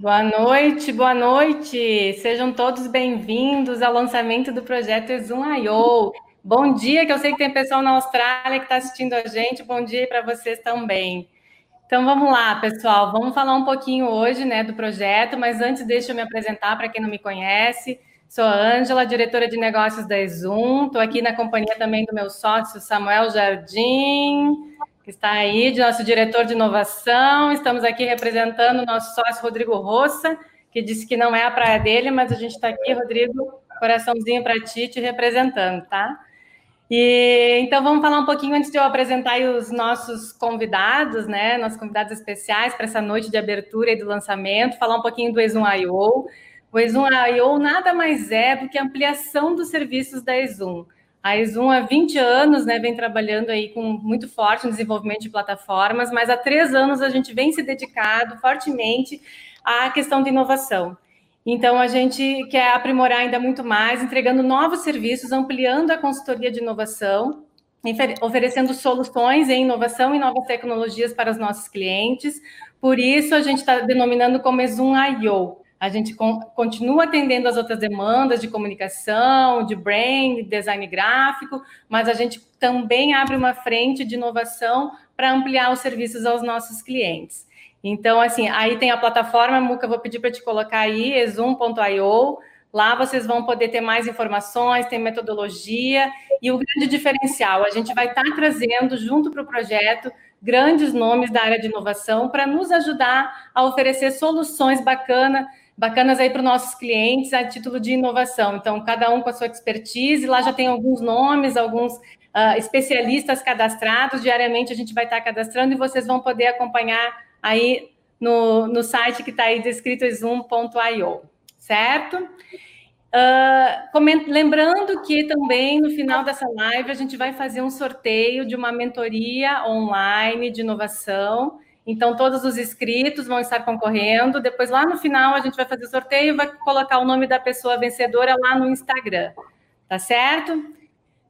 Boa noite, boa noite. Sejam todos bem-vindos ao lançamento do projeto Exum.io. Bom dia, que eu sei que tem pessoal na Austrália que está assistindo a gente. Bom dia para vocês também. Então vamos lá, pessoal. Vamos falar um pouquinho hoje, né, do projeto, mas antes deixa eu me apresentar para quem não me conhece. Sou a Ângela, diretora de negócios da Exum. Estou aqui na companhia também do meu sócio Samuel Jardim que está aí, de nosso diretor de inovação. Estamos aqui representando o nosso sócio Rodrigo Roça, que disse que não é a praia dele, mas a gente está aqui, Rodrigo, coraçãozinho para ti, te representando, tá? E então vamos falar um pouquinho antes de eu apresentar os nossos convidados, né? Nossos convidados especiais para essa noite de abertura e do lançamento, falar um pouquinho do Exum.io. O Exum.io nada mais é do que a ampliação dos serviços da Exum. A Exum há 20 anos né, vem trabalhando aí com muito forte no desenvolvimento de plataformas, mas há três anos a gente vem se dedicado fortemente à questão de inovação. Então, a gente quer aprimorar ainda muito mais, entregando novos serviços, ampliando a consultoria de inovação, oferecendo soluções em inovação e novas tecnologias para os nossos clientes. Por isso, a gente está denominando como Exum I.O., a gente continua atendendo as outras demandas de comunicação, de brand, design gráfico, mas a gente também abre uma frente de inovação para ampliar os serviços aos nossos clientes. Então, assim, aí tem a plataforma, Muca, vou pedir para te colocar aí, exum.io. Lá vocês vão poder ter mais informações, tem metodologia e o grande diferencial, a gente vai estar tá trazendo junto para o projeto grandes nomes da área de inovação para nos ajudar a oferecer soluções bacanas bacanas aí para os nossos clientes a título de inovação. Então, cada um com a sua expertise, lá já tem alguns nomes, alguns uh, especialistas cadastrados. Diariamente a gente vai estar cadastrando e vocês vão poder acompanhar aí no, no site que está aí descrito zoom.io, certo? Uh, coment... Lembrando que também no final dessa live a gente vai fazer um sorteio de uma mentoria online de inovação. Então, todos os inscritos vão estar concorrendo. Depois, lá no final, a gente vai fazer o sorteio e vai colocar o nome da pessoa vencedora lá no Instagram. Tá certo?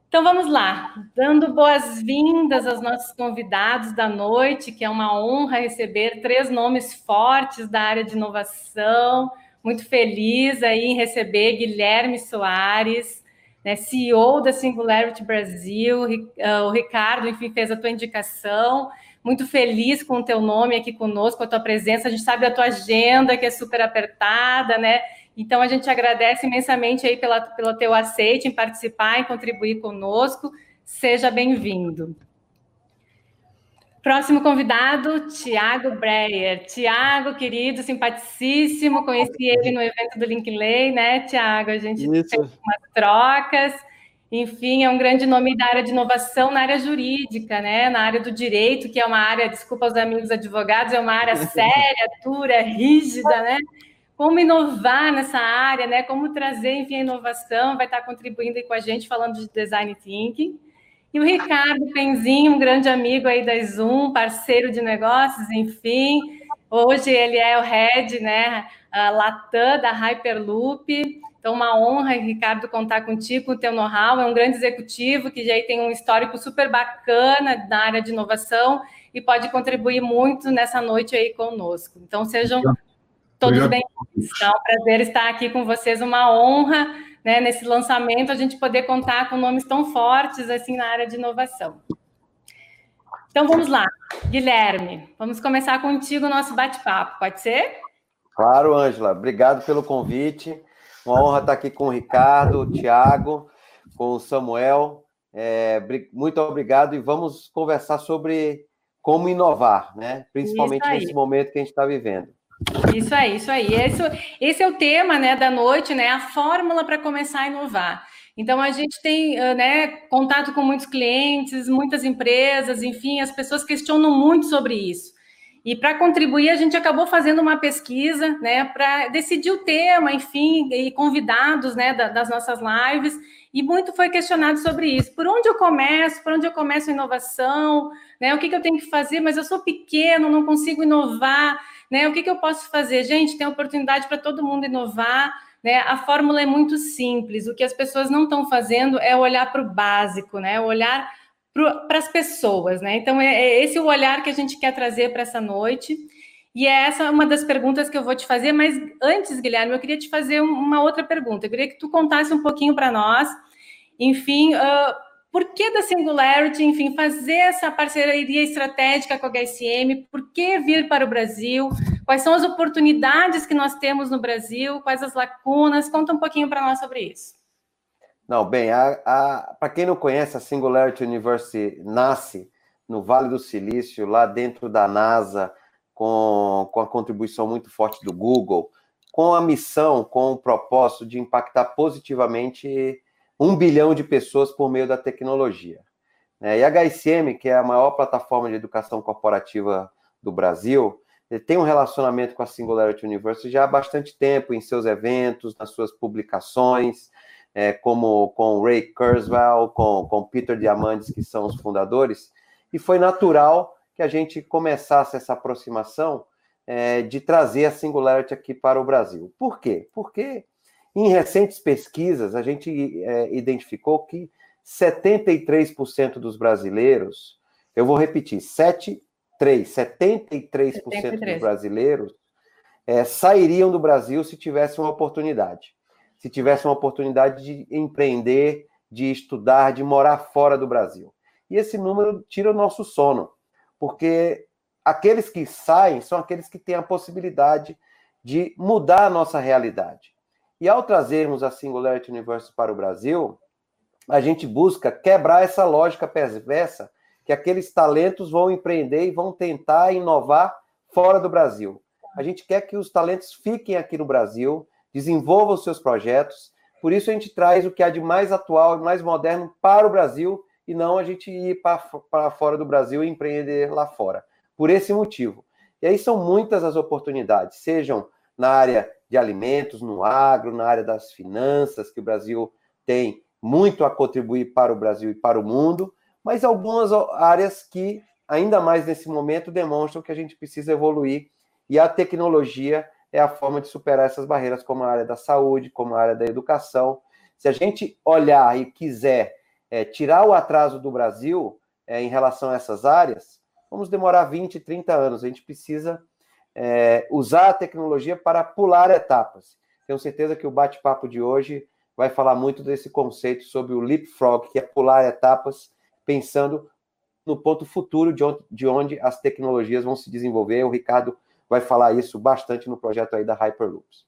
Então, vamos lá. Dando boas-vindas aos nossos convidados da noite, que é uma honra receber três nomes fortes da área de inovação. Muito feliz aí em receber Guilherme Soares, né, CEO da Singularity Brasil. Ah, o Ricardo, enfim, fez a tua indicação muito feliz com o teu nome aqui conosco, com a tua presença. A gente sabe a tua agenda, que é super apertada, né? Então, a gente agradece imensamente aí pela, pelo teu aceite em participar, em contribuir conosco. Seja bem-vindo. Próximo convidado, Tiago Breyer. Tiago, querido, simpaticíssimo, conheci ele no evento do Linkley, né, Tiago? A gente Isso. fez umas trocas. Enfim, é um grande nome da área de inovação na área jurídica, né? Na área do direito, que é uma área, desculpa os amigos advogados, é uma área séria, dura, rígida, né? Como inovar nessa área, né? Como trazer, enfim, a inovação, vai estar contribuindo aí com a gente falando de design thinking. E o Ricardo Penzinho, um grande amigo aí da Zoom, parceiro de negócios, enfim. Hoje ele é o head, né? A Latam da Hyperloop. Então, uma honra, Ricardo, contar contigo, com o teu know-how. É um grande executivo que já tem um histórico super bacana na área de inovação e pode contribuir muito nessa noite aí conosco. Então, sejam todos bem-vindos. É um prazer estar aqui com vocês, uma honra, né, nesse lançamento, a gente poder contar com nomes tão fortes assim na área de inovação. Então, vamos lá. Guilherme, vamos começar contigo o nosso bate-papo, pode ser? Claro, Ângela. Obrigado pelo convite. Uma honra estar aqui com o Ricardo, o Tiago, com o Samuel. É, muito obrigado e vamos conversar sobre como inovar, né? Principalmente nesse momento que a gente está vivendo. Isso aí, isso aí. Esse, esse é o tema né, da noite, né? A fórmula para começar a inovar. Então, a gente tem né, contato com muitos clientes, muitas empresas, enfim, as pessoas questionam muito sobre isso. E para contribuir, a gente acabou fazendo uma pesquisa, né, para decidir o tema, enfim, e convidados, né, das nossas lives, e muito foi questionado sobre isso. Por onde eu começo? Por onde eu começo a inovação? Né, o que, que eu tenho que fazer? Mas eu sou pequeno, não consigo inovar, né? O que, que eu posso fazer? Gente, tem oportunidade para todo mundo inovar, né? A fórmula é muito simples. O que as pessoas não estão fazendo é olhar para o básico, né? Olhar para as pessoas, né? Então, é, é esse o olhar que a gente quer trazer para essa noite. E é essa uma das perguntas que eu vou te fazer, mas antes, Guilherme, eu queria te fazer uma outra pergunta. Eu queria que tu contasse um pouquinho para nós, enfim, uh, por que da Singularity, enfim, fazer essa parceria estratégica com a HSM? Por que vir para o Brasil? Quais são as oportunidades que nós temos no Brasil? Quais as lacunas? Conta um pouquinho para nós sobre isso. Não, bem, para quem não conhece, a Singularity University nasce no Vale do Silício, lá dentro da NASA, com, com a contribuição muito forte do Google, com a missão, com o propósito de impactar positivamente um bilhão de pessoas por meio da tecnologia. É, e a HSM, que é a maior plataforma de educação corporativa do Brasil, tem um relacionamento com a Singularity University já há bastante tempo, em seus eventos, nas suas publicações, é, como com Ray Kurzweil, com, com Peter Diamandis, que são os fundadores, e foi natural que a gente começasse essa aproximação é, de trazer a Singularity aqui para o Brasil. Por quê? Porque em recentes pesquisas, a gente é, identificou que 73% dos brasileiros, eu vou repetir, 7, 3, 73%, 73. dos brasileiros é, sairiam do Brasil se tivesse uma oportunidade. Se tivesse uma oportunidade de empreender, de estudar, de morar fora do Brasil. E esse número tira o nosso sono, porque aqueles que saem são aqueles que têm a possibilidade de mudar a nossa realidade. E ao trazermos a Singularity Universe para o Brasil, a gente busca quebrar essa lógica perversa que aqueles talentos vão empreender e vão tentar inovar fora do Brasil. A gente quer que os talentos fiquem aqui no Brasil, desenvolvam os seus projetos. Por isso a gente traz o que há de mais atual e mais moderno para o Brasil e não a gente ir para fora do Brasil e empreender lá fora. Por esse motivo. E aí são muitas as oportunidades, sejam na área de alimentos, no agro, na área das finanças, que o Brasil tem muito a contribuir para o Brasil e para o mundo, mas algumas áreas que, ainda mais nesse momento, demonstram que a gente precisa evoluir e a tecnologia é a forma de superar essas barreiras, como a área da saúde, como a área da educação. Se a gente olhar e quiser é, tirar o atraso do Brasil é, em relação a essas áreas, vamos demorar 20, 30 anos. A gente precisa é, usar a tecnologia para pular etapas. Tenho certeza que o bate-papo de hoje vai falar muito desse conceito sobre o leapfrog, que é pular etapas, pensando no ponto futuro de onde, de onde as tecnologias vão se desenvolver. O Ricardo vai falar isso bastante no projeto aí da Hyperloops.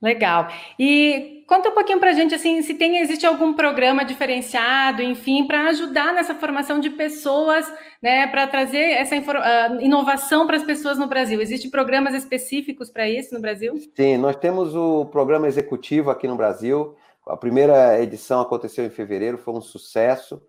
Legal. E conta um pouquinho para a gente assim, se tem existe algum programa diferenciado, enfim, para ajudar nessa formação de pessoas, né, para trazer essa uh, inovação para as pessoas no Brasil. Existem programas específicos para isso no Brasil? Sim, nós temos o programa executivo aqui no Brasil. A primeira edição aconteceu em fevereiro, foi um sucesso.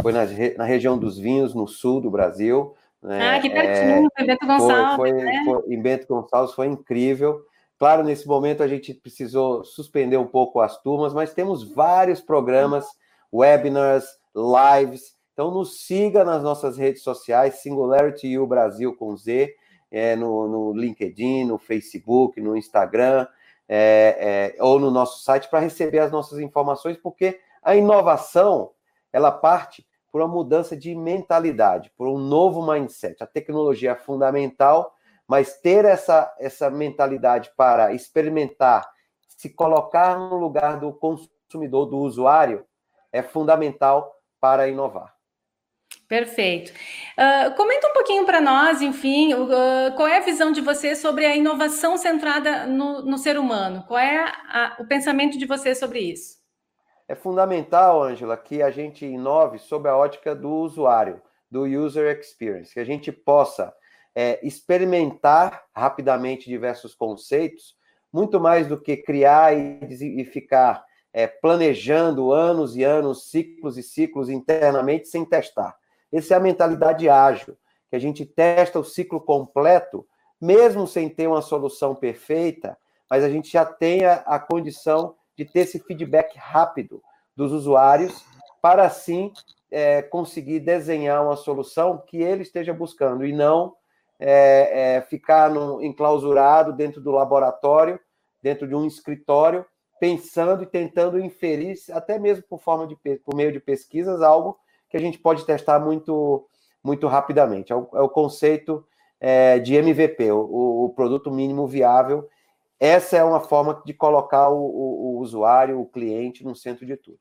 Foi na, na região dos vinhos, no sul do Brasil. Né? Ah, que pertinho, é, foi Bento Gonçalves. Foi, foi, né? foi, em Bento Gonçalves foi incrível. Claro, nesse momento a gente precisou suspender um pouco as turmas, mas temos vários programas, webinars, lives. Então, nos siga nas nossas redes sociais, Singularity U Brasil com Z, é, no, no, LinkedIn, no Facebook, no Instagram, é, é, ou no nosso site para receber as nossas informações, porque a inovação ela parte por uma mudança de mentalidade, por um novo mindset. A tecnologia é fundamental, mas ter essa, essa mentalidade para experimentar, se colocar no lugar do consumidor, do usuário, é fundamental para inovar. Perfeito. Uh, comenta um pouquinho para nós, enfim, uh, qual é a visão de você sobre a inovação centrada no, no ser humano? Qual é a, o pensamento de você sobre isso? É fundamental, Ângela, que a gente inove sob a ótica do usuário, do user experience, que a gente possa é, experimentar rapidamente diversos conceitos, muito mais do que criar e, e ficar é, planejando anos e anos, ciclos e ciclos internamente sem testar. Essa é a mentalidade ágil, que a gente testa o ciclo completo, mesmo sem ter uma solução perfeita, mas a gente já tem a, a condição de ter esse feedback rápido dos usuários para assim é, conseguir desenhar uma solução que ele esteja buscando e não é, é, ficar no, enclausurado dentro do laboratório, dentro de um escritório, pensando e tentando inferir, até mesmo por forma de por meio de pesquisas, algo que a gente pode testar muito muito rapidamente. É o, é o conceito é, de MVP, o, o, produto mínimo viável. Essa é uma forma de colocar o, o, o usuário, o cliente, no centro de tudo.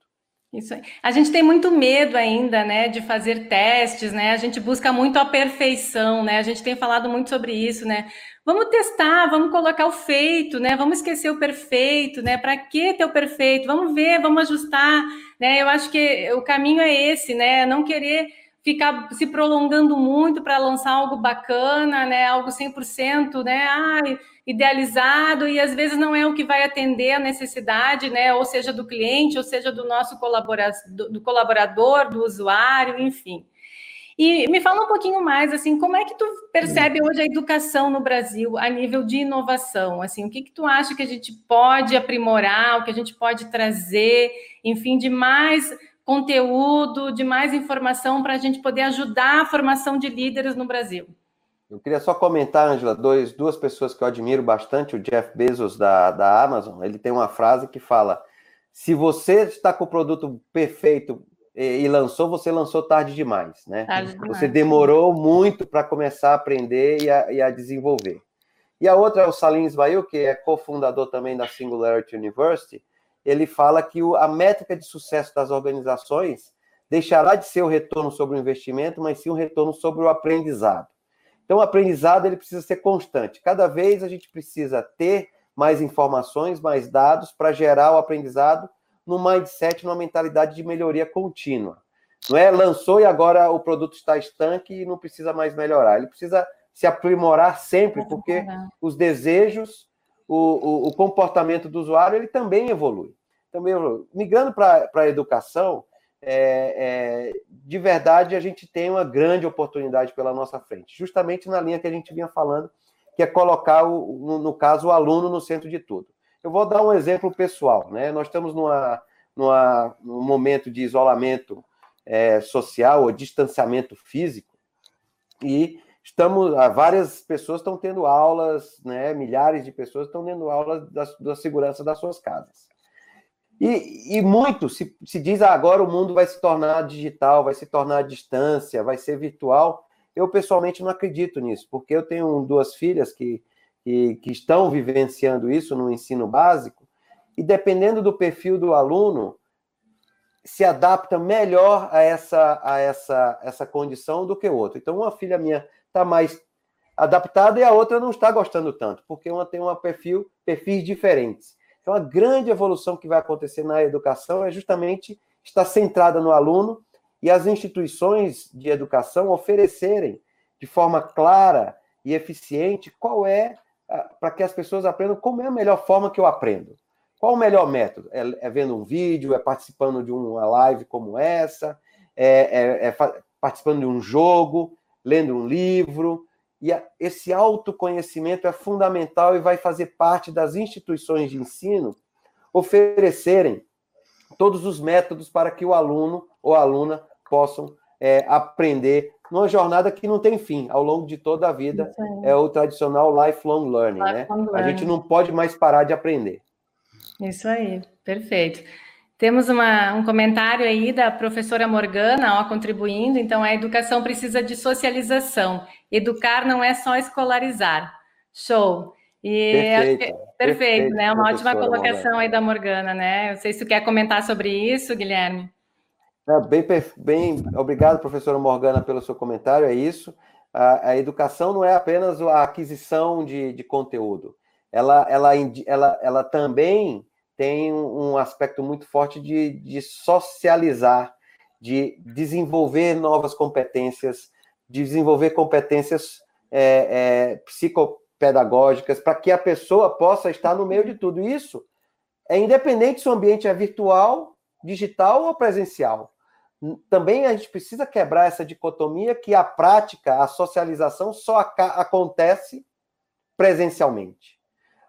Isso aí. A gente tem muito medo ainda, né, de fazer testes, né? A gente busca muito a perfeição, né? A gente tem falado muito sobre isso, né? Vamos testar, vamos colocar o feito, né? Vamos esquecer o perfeito, né? Para que ter o perfeito? Vamos ver, vamos ajustar, né? Eu acho que o caminho é esse, né? Não querer ficar se prolongando muito para lançar algo bacana, né? Algo 100%, né? Ai, idealizado e às vezes não é o que vai atender a necessidade, né? Ou seja, do cliente, ou seja, do nosso colaborador, do colaborador, do usuário, enfim. E me fala um pouquinho mais, assim, como é que tu percebe hoje a educação no Brasil a nível de inovação? Assim, o que que tu acha que a gente pode aprimorar, o que a gente pode trazer, enfim, de mais conteúdo, de mais informação para a gente poder ajudar a formação de líderes no Brasil? Eu queria só comentar, Angela, dois, duas pessoas que eu admiro bastante, o Jeff Bezos da, da Amazon, ele tem uma frase que fala: se você está com o produto perfeito e, e lançou, você lançou tarde demais, né? Tarde demais. Você demorou muito para começar a aprender e a, e a, desenvolver. E a outra é o Salim Ismail, que é cofundador também da Singularity University. Ele fala que a métrica de sucesso das organizações deixará de ser o retorno sobre o investimento, mas sim o retorno sobre o aprendizado. Então, o aprendizado ele precisa ser constante. Cada vez a gente precisa ter mais informações, mais dados para gerar o aprendizado no mindset, numa mentalidade de melhoria contínua. Não é lançou e agora o produto está estanque e não precisa mais melhorar. Ele precisa se aprimorar sempre, porque os desejos, o, o, o comportamento do usuário, ele também evolui. Também evolui. Migrando para a educação, é, é, de verdade a gente tem uma grande oportunidade pela nossa frente, justamente na linha que a gente vinha falando, que é colocar, o, no, no caso, o aluno no centro de tudo. Eu vou dar um exemplo pessoal, né? Nós estamos numa, numa, num momento de isolamento é, social ou distanciamento físico e estamos, várias pessoas estão tendo aulas, né? Milhares de pessoas estão tendo aulas da, da segurança das suas casas. E, e muito se, se diz ah, agora o mundo vai se tornar digital, vai se tornar à distância, vai ser virtual. Eu pessoalmente não acredito nisso, porque eu tenho duas filhas que, que, que estão vivenciando isso no ensino básico, e dependendo do perfil do aluno, se adapta melhor a essa, a essa, essa condição do que o outro. Então, uma filha minha está mais adaptada e a outra não está gostando tanto, porque uma tem um perfil, perfis diferentes. Então, a grande evolução que vai acontecer na educação é justamente estar centrada no aluno e as instituições de educação oferecerem de forma clara e eficiente qual é, para que as pessoas aprendam como é a melhor forma que eu aprendo. Qual o melhor método? É, é vendo um vídeo, é participando de uma live como essa, é, é, é participando de um jogo, lendo um livro, e esse autoconhecimento é fundamental e vai fazer parte das instituições de ensino oferecerem todos os métodos para que o aluno ou aluna possam é, aprender numa jornada que não tem fim, ao longo de toda a vida. É o tradicional lifelong learning, né? lifelong né? Learning. A gente não pode mais parar de aprender. Isso aí, perfeito. Temos uma, um comentário aí da professora Morgana, ó, contribuindo. Então, a educação precisa de socialização. Educar não é só escolarizar. Show. E perfeito, perfeito, perfeito né? Uma ótima colocação Morgana. aí da Morgana, né? Não sei se tu quer comentar sobre isso, Guilherme. É, bem, bem, obrigado, professora Morgana, pelo seu comentário. É isso. A, a educação não é apenas a aquisição de, de conteúdo. Ela, ela, ela, ela também tem um aspecto muito forte de, de socializar, de desenvolver novas competências, de desenvolver competências é, é, psicopedagógicas, para que a pessoa possa estar no meio de tudo isso. É independente se o ambiente é virtual, digital ou presencial. Também a gente precisa quebrar essa dicotomia que a prática, a socialização só acontece presencialmente.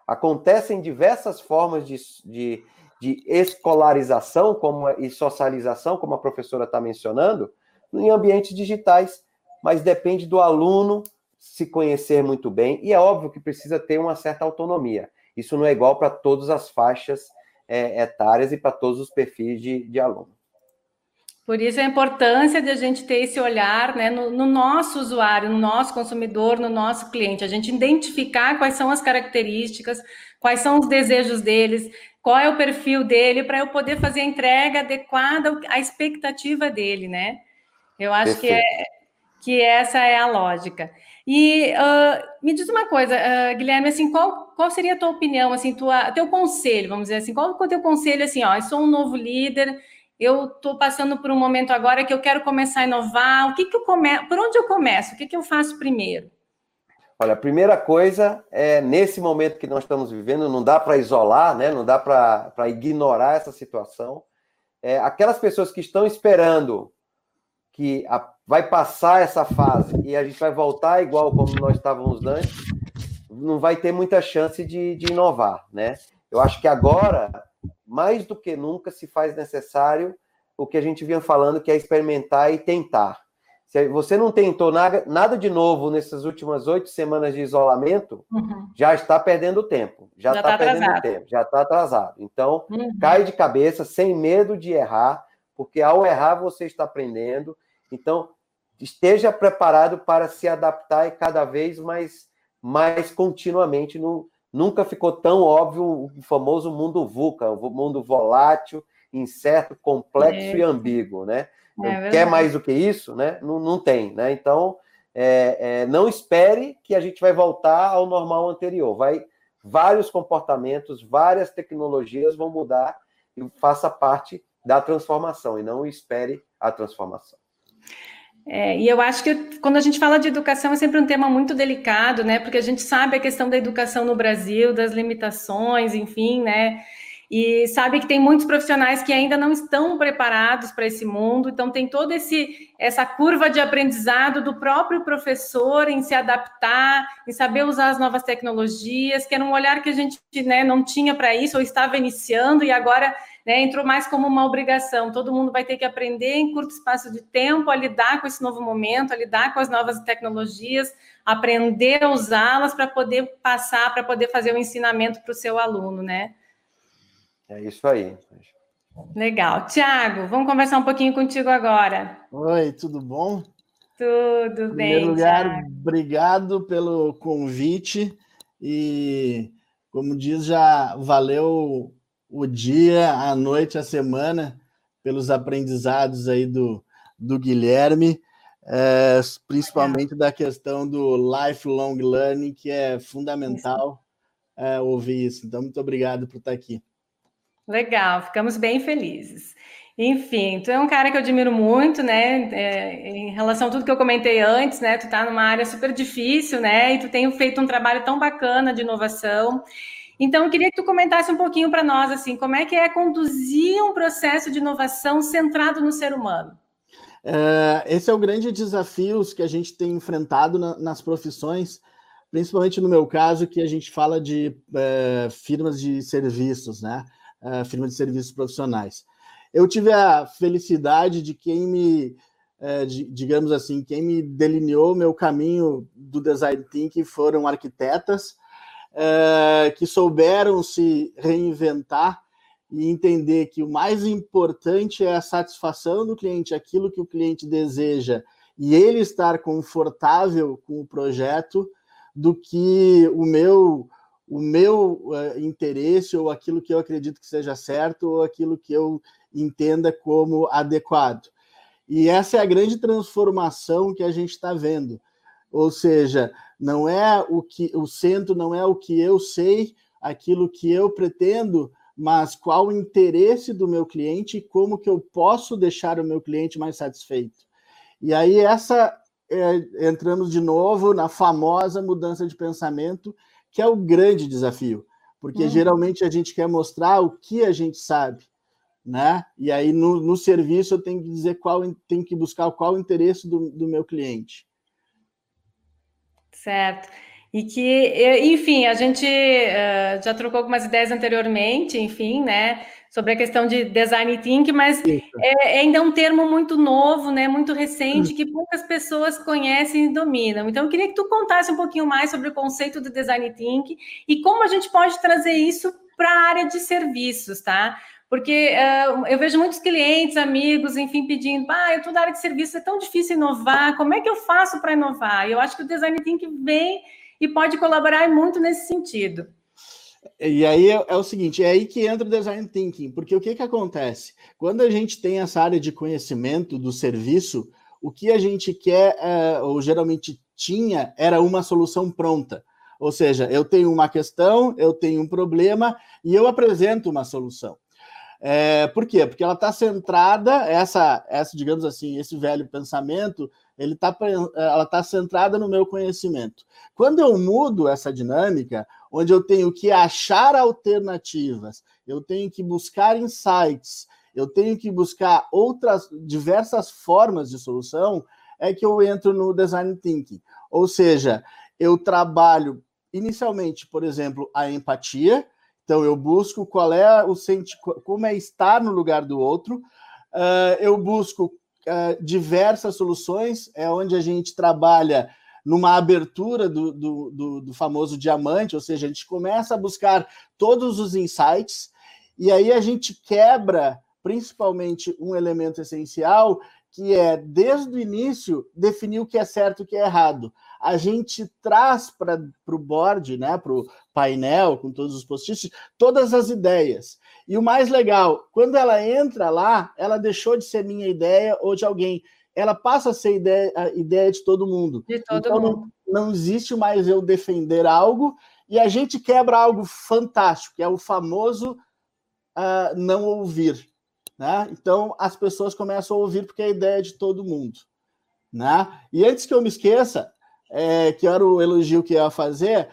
Acontecem diversas formas de, de, de escolarização como, e socialização, como a professora está mencionando, em ambientes digitais, mas depende do aluno se conhecer muito bem, e é óbvio que precisa ter uma certa autonomia. Isso não é igual para todas as faixas é, etárias e para todos os perfis de, de aluno. Por isso a importância de a gente ter esse olhar né, no, no, nosso usuário, no nosso consumidor, no nosso cliente, a gente identificar quais são as características, quais são os desejos deles, qual é o perfil dele, para eu poder fazer a entrega adequada à expectativa dele, né? Eu acho que, é, que essa é a lógica. E uh, me diz uma coisa, uh, Guilherme, assim, qual, qual seria a tua opinião, assim, tua, teu conselho, vamos dizer assim, qual é o teu conselho, assim, ó, eu sou um novo líder, eu estou passando por um momento agora que eu quero começar a inovar, o que, que eu por onde eu começo, o que, que eu faço primeiro? Olha, a primeira coisa é, nesse momento que nós estamos vivendo, não dá para isolar, né? não dá para ignorar essa situação. É, aquelas pessoas que estão esperando que a, vai passar essa fase e a gente vai voltar igual como nós estávamos antes, não vai ter muita chance de, de inovar, né? Eu acho que agora mais do que nunca se faz necessário o que a gente vinha falando, que é experimentar e tentar. Se você não tentou nada, nada de novo nessas últimas oito semanas de isolamento, uhum. já está perdendo tempo. Já está tá perdendo atrasado. tempo, já está atrasado. Então, uhum. cai de cabeça, sem medo de errar, porque ao errar você está aprendendo. Então, esteja preparado para se adaptar e cada vez mais, mais continuamente no, Nunca ficou tão óbvio o famoso mundo VUCA, o mundo volátil, incerto, complexo é. e ambíguo, né? É quer mais do que isso, né? Não, não tem, né? Então, é, é, não espere que a gente vai voltar ao normal anterior. Vai vários comportamentos, várias tecnologias vão mudar e faça parte da transformação e não espere a transformação. É, e eu acho que quando a gente fala de educação é sempre um tema muito delicado, né? Porque a gente sabe a questão da educação no Brasil, das limitações, enfim, né? E sabe que tem muitos profissionais que ainda não estão preparados para esse mundo, então tem toda essa curva de aprendizado do próprio professor em se adaptar, em saber usar as novas tecnologias, que era um olhar que a gente né, não tinha para isso, ou estava iniciando, e agora né, entrou mais como uma obrigação. Todo mundo vai ter que aprender em curto espaço de tempo a lidar com esse novo momento, a lidar com as novas tecnologias, aprender a usá-las para poder passar, para poder fazer o ensinamento para o seu aluno, né? É isso aí. Legal. Tiago, vamos conversar um pouquinho contigo agora. Oi, tudo bom? Tudo em bem. Em primeiro lugar, Thiago. obrigado pelo convite e, como diz, já valeu o dia, a noite, a semana, pelos aprendizados aí do, do Guilherme, é, principalmente da questão do lifelong learning, que é fundamental é, ouvir isso. Então, muito obrigado por estar aqui. Legal, ficamos bem felizes. Enfim, tu é um cara que eu admiro muito, né? É, em relação a tudo que eu comentei antes, né? Tu tá numa área super difícil, né? E tu tem feito um trabalho tão bacana de inovação. Então, eu queria que tu comentasse um pouquinho para nós, assim, como é que é conduzir um processo de inovação centrado no ser humano? É, esse é o grande desafio que a gente tem enfrentado na, nas profissões, principalmente no meu caso, que a gente fala de é, firmas de serviços, né? É, firmas de serviços profissionais. Eu tive a felicidade de quem me, é, de, digamos assim, quem me delineou meu caminho do design thinking foram arquitetas, é, que souberam se reinventar e entender que o mais importante é a satisfação do cliente, aquilo que o cliente deseja, e ele estar confortável com o projeto, do que o meu o meu uh, interesse ou aquilo que eu acredito que seja certo ou aquilo que eu entenda como adequado. E essa é a grande transformação que a gente está vendo. Ou seja, não é o que o centro não é o que eu sei, aquilo que eu pretendo, mas qual o interesse do meu cliente e como que eu posso deixar o meu cliente mais satisfeito. E aí essa é, entramos de novo na famosa mudança de pensamento, que é o grande desafio, porque uhum. geralmente a gente quer mostrar o que a gente sabe, né? E aí no, no serviço eu tenho que dizer qual, tenho que buscar qual o interesse do, do meu cliente. Certo. E que, enfim, a gente uh, já trocou algumas ideias anteriormente, enfim, né, sobre a questão de design thinking, mas é, é, ainda um termo muito novo, né, muito recente, que poucas pessoas conhecem e dominam. Então, eu queria que tu contasse um pouquinho mais sobre o conceito do design thinking e como a gente pode trazer isso para a área de serviços, tá? Porque uh, eu vejo muitos clientes, amigos, enfim, pedindo, ah, eu estou na área de serviço, é tão difícil inovar, como é que eu faço para inovar? Eu acho que o design thinking vem e pode colaborar muito nesse sentido. E aí é, é, o seguinte, é aí que entra o design thinking, porque o que, que acontece? Quando a gente tem essa área de conhecimento do serviço, o que a gente quer, é, ou geralmente tinha, era uma solução pronta. Ou seja, eu tenho uma questão, eu tenho um problema e eu apresento uma solução. É, por quê? Porque ela está centrada, essa, essa, digamos assim, esse velho pensamento, ele tá, ela está centrada no meu conhecimento. Quando eu mudo essa dinâmica, onde eu tenho que achar alternativas, eu tenho que buscar insights, eu tenho que buscar outras diversas formas de solução, é que eu entro no design thinking. Ou seja, eu trabalho inicialmente, por exemplo, a empatia. Então eu busco qual é o senti como é estar no lugar do outro. Uh, eu busco uh, diversas soluções, é onde a gente trabalha numa abertura do, do, do, do, famoso diamante, ou seja, a gente começa a buscar todos os insights, e aí a gente quebra principalmente um elemento essencial, que é, desde o início, definir o que é certo e o que é errado. A gente traz para o board, né, para o painel, com todos os post-its, todas as ideias. E o mais legal, quando ela entra lá, ela deixou de ser minha ideia ou de alguém ela passa a ser ideia, a ideia de todo mundo. De todo então, mundo. Não, não existe mais eu defender algo e a gente quebra algo fantástico, que é o famoso uh, não ouvir. Né? Então as pessoas começam a ouvir porque é a ideia de todo mundo. Né? E antes que eu me esqueça, é, que era o elogio que eu ia fazer,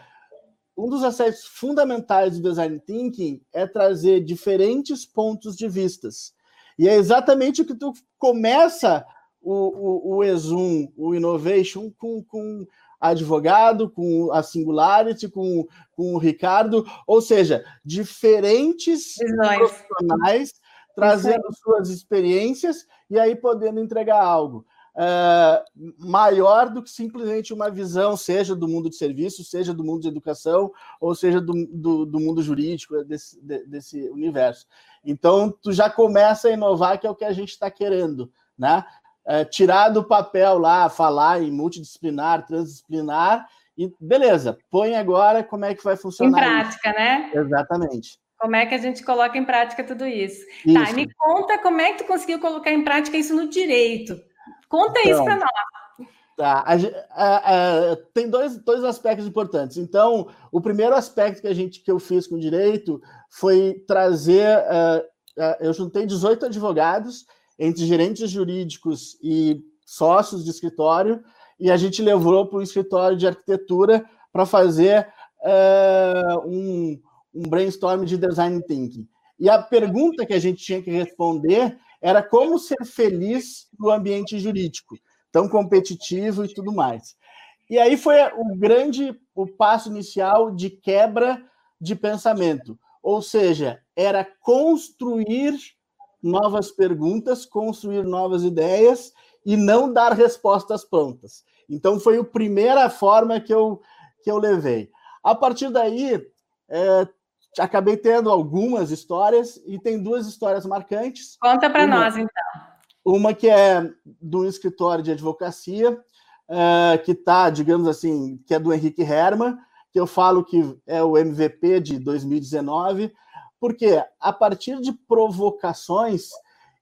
um dos aspectos fundamentais do design thinking é trazer diferentes pontos de vistas. E é exatamente o que tu começa o, o, o Exum, o Innovation, com, com advogado, com a Singularity, com, com o Ricardo, ou seja, diferentes profissionais trazendo suas experiências e aí podendo entregar algo. Uh, maior do que simplesmente uma visão, seja do mundo de serviço, seja do mundo de educação, ou seja do, do, do mundo jurídico desse, de, desse universo. Então, tu já começa a inovar, que é o que a gente está querendo, né? é, tirar do papel lá, falar em multidisciplinar, transdisciplinar, e beleza, põe agora como é que vai funcionar. Em prática, isso. né? Exatamente. Como é que a gente coloca em prática tudo isso? isso. Tá, me conta como é que tu conseguiu colocar em prática isso no direito. Conta então, isso para nós. Tá, a, a, a, tem dois, dois aspectos importantes. Então, o primeiro aspecto que a gente que eu fiz com direito foi trazer. Uh, uh, eu juntei 18 advogados entre gerentes jurídicos e sócios de escritório, e a gente levou para o escritório de arquitetura para fazer uh, um, um brainstorm de design thinking. E a pergunta que a gente tinha que responder era como ser feliz no ambiente jurídico, tão competitivo e tudo mais. E aí foi o grande o passo inicial de quebra de pensamento, ou seja, era construir novas perguntas, construir novas ideias e não dar respostas prontas. Então foi a primeira forma que eu, que eu levei. A partir daí, é, acabei tendo algumas histórias e tem duas histórias marcantes. Conta para nós, então. Uma que é do escritório de advocacia, é, que está, digamos assim, que é do Henrique Herman, que eu falo que é o MVP de 2019, porque a partir de provocações,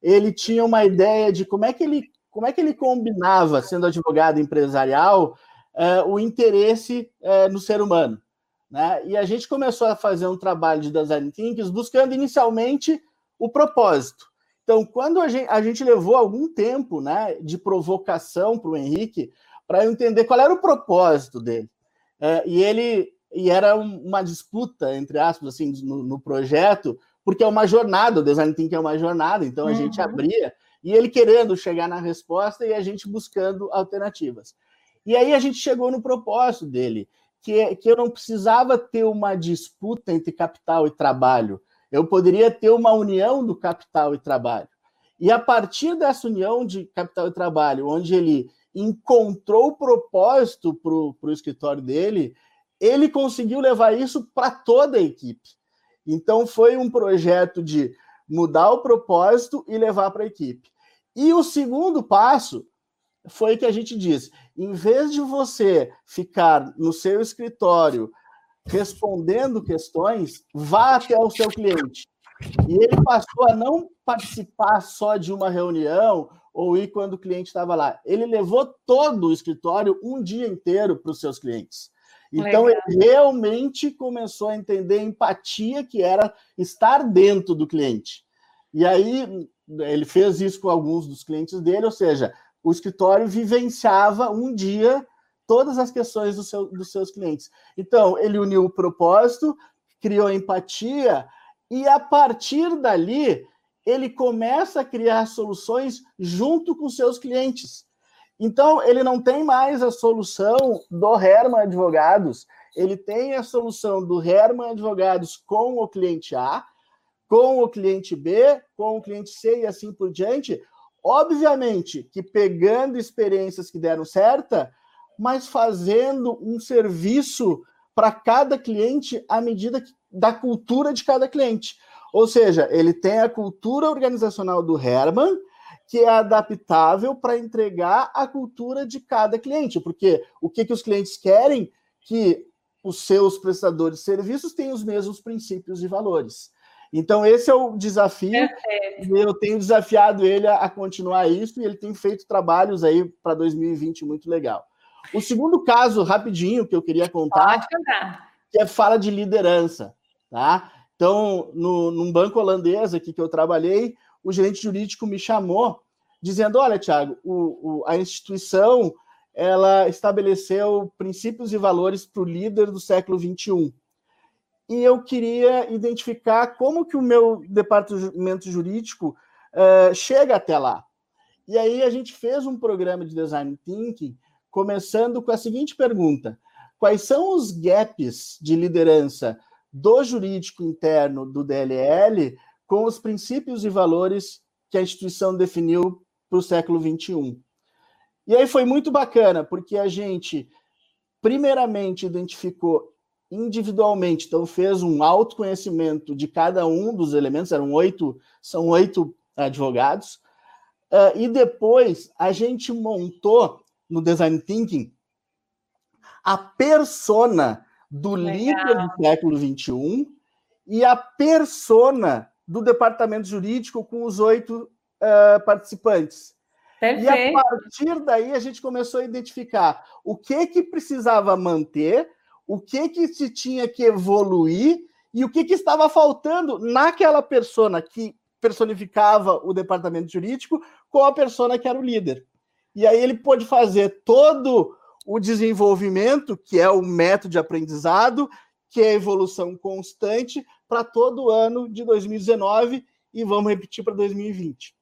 ele tinha uma ideia de como é que ele, como é que ele combinava, sendo advogado empresarial, uh, o interesse uh, no ser humano. Né? E a gente começou a fazer um trabalho de design thinking buscando inicialmente o propósito. Então, quando a gente, a gente levou algum tempo né, de provocação para o Henrique, para entender qual era o propósito dele. Uh, e ele e era uma disputa, entre aspas, assim, no, no, projeto, porque é uma jornada, o design thinking é uma jornada, então a uhum. gente abria, e ele querendo chegar na resposta e a gente buscando alternativas. E aí a gente chegou no propósito dele, que, que eu não precisava ter uma disputa entre capital e trabalho, eu poderia ter uma união do capital e trabalho. E a partir dessa união de capital e trabalho, onde ele encontrou o propósito para o escritório dele, ele conseguiu levar isso para toda a equipe. Então foi um projeto de mudar o propósito e levar para a equipe. E o segundo passo foi que a gente disse: em vez de você ficar no seu escritório respondendo questões, vá até o seu cliente. E ele passou a não participar só de uma reunião ou ir quando o cliente estava lá. Ele levou todo o escritório um dia inteiro para os seus clientes. Então Legal. ele realmente começou a entender a empatia que era estar dentro do cliente. E aí ele fez isso com alguns dos clientes dele, ou seja, o escritório vivenciava um dia todas as questões do seu, dos seus clientes. Então, ele uniu o propósito, criou empatia, e a partir dali, ele começa a criar soluções junto com seus clientes. Então, ele não tem mais a solução do Herman Advogados, ele tem a solução do Herman Advogados com o cliente A, com o cliente B, com o cliente C e assim por diante. Obviamente que pegando experiências que deram certa, mas fazendo um serviço para cada cliente à medida da cultura de cada cliente. Ou seja, ele tem a cultura organizacional do Herman, que é adaptável para entregar a cultura de cada cliente, porque o que, que os clientes querem? Que os seus prestadores de serviços tenham os mesmos princípios e valores. Então, esse é o desafio. Perfeito. Eu tenho desafiado ele a, a, continuar isso e ele tem feito trabalhos aí para 2020 muito legal. O segundo caso, rapidinho, que eu queria contar, que é fala de liderança. Tá? Então, no, num banco holandês aqui que eu trabalhei, o gerente jurídico me chamou dizendo: Olha, Tiago, a instituição ela estabeleceu princípios e valores para o líder do século XXI e eu queria identificar como que o meu departamento jurídico uh, chega até lá. E aí a gente fez um programa de design thinking, começando com a seguinte pergunta: quais são os gaps de liderança do jurídico interno do DLL com os princípios e valores que a instituição definiu para o século XXI? E aí foi muito bacana, porque a gente, primeiramente, identificou individualmente, então fez um autoconhecimento de cada um dos elementos, eram oito, são oito advogados, uh, e depois a gente montou no Design Thinking a persona do Legal. líder do século XXI e a persona do departamento jurídico com os oito uh, participantes. Perfeito. E a partir daí a gente começou a identificar o que que precisava manter, o que que se tinha que evoluir e o que que estava faltando naquela persona que personificava o departamento jurídico com a persona que era o líder. E aí ele pôde fazer todo o desenvolvimento, que é o método de aprendizado, que é a evolução constante para todo o ano de 2019 e vamos repetir para 2020.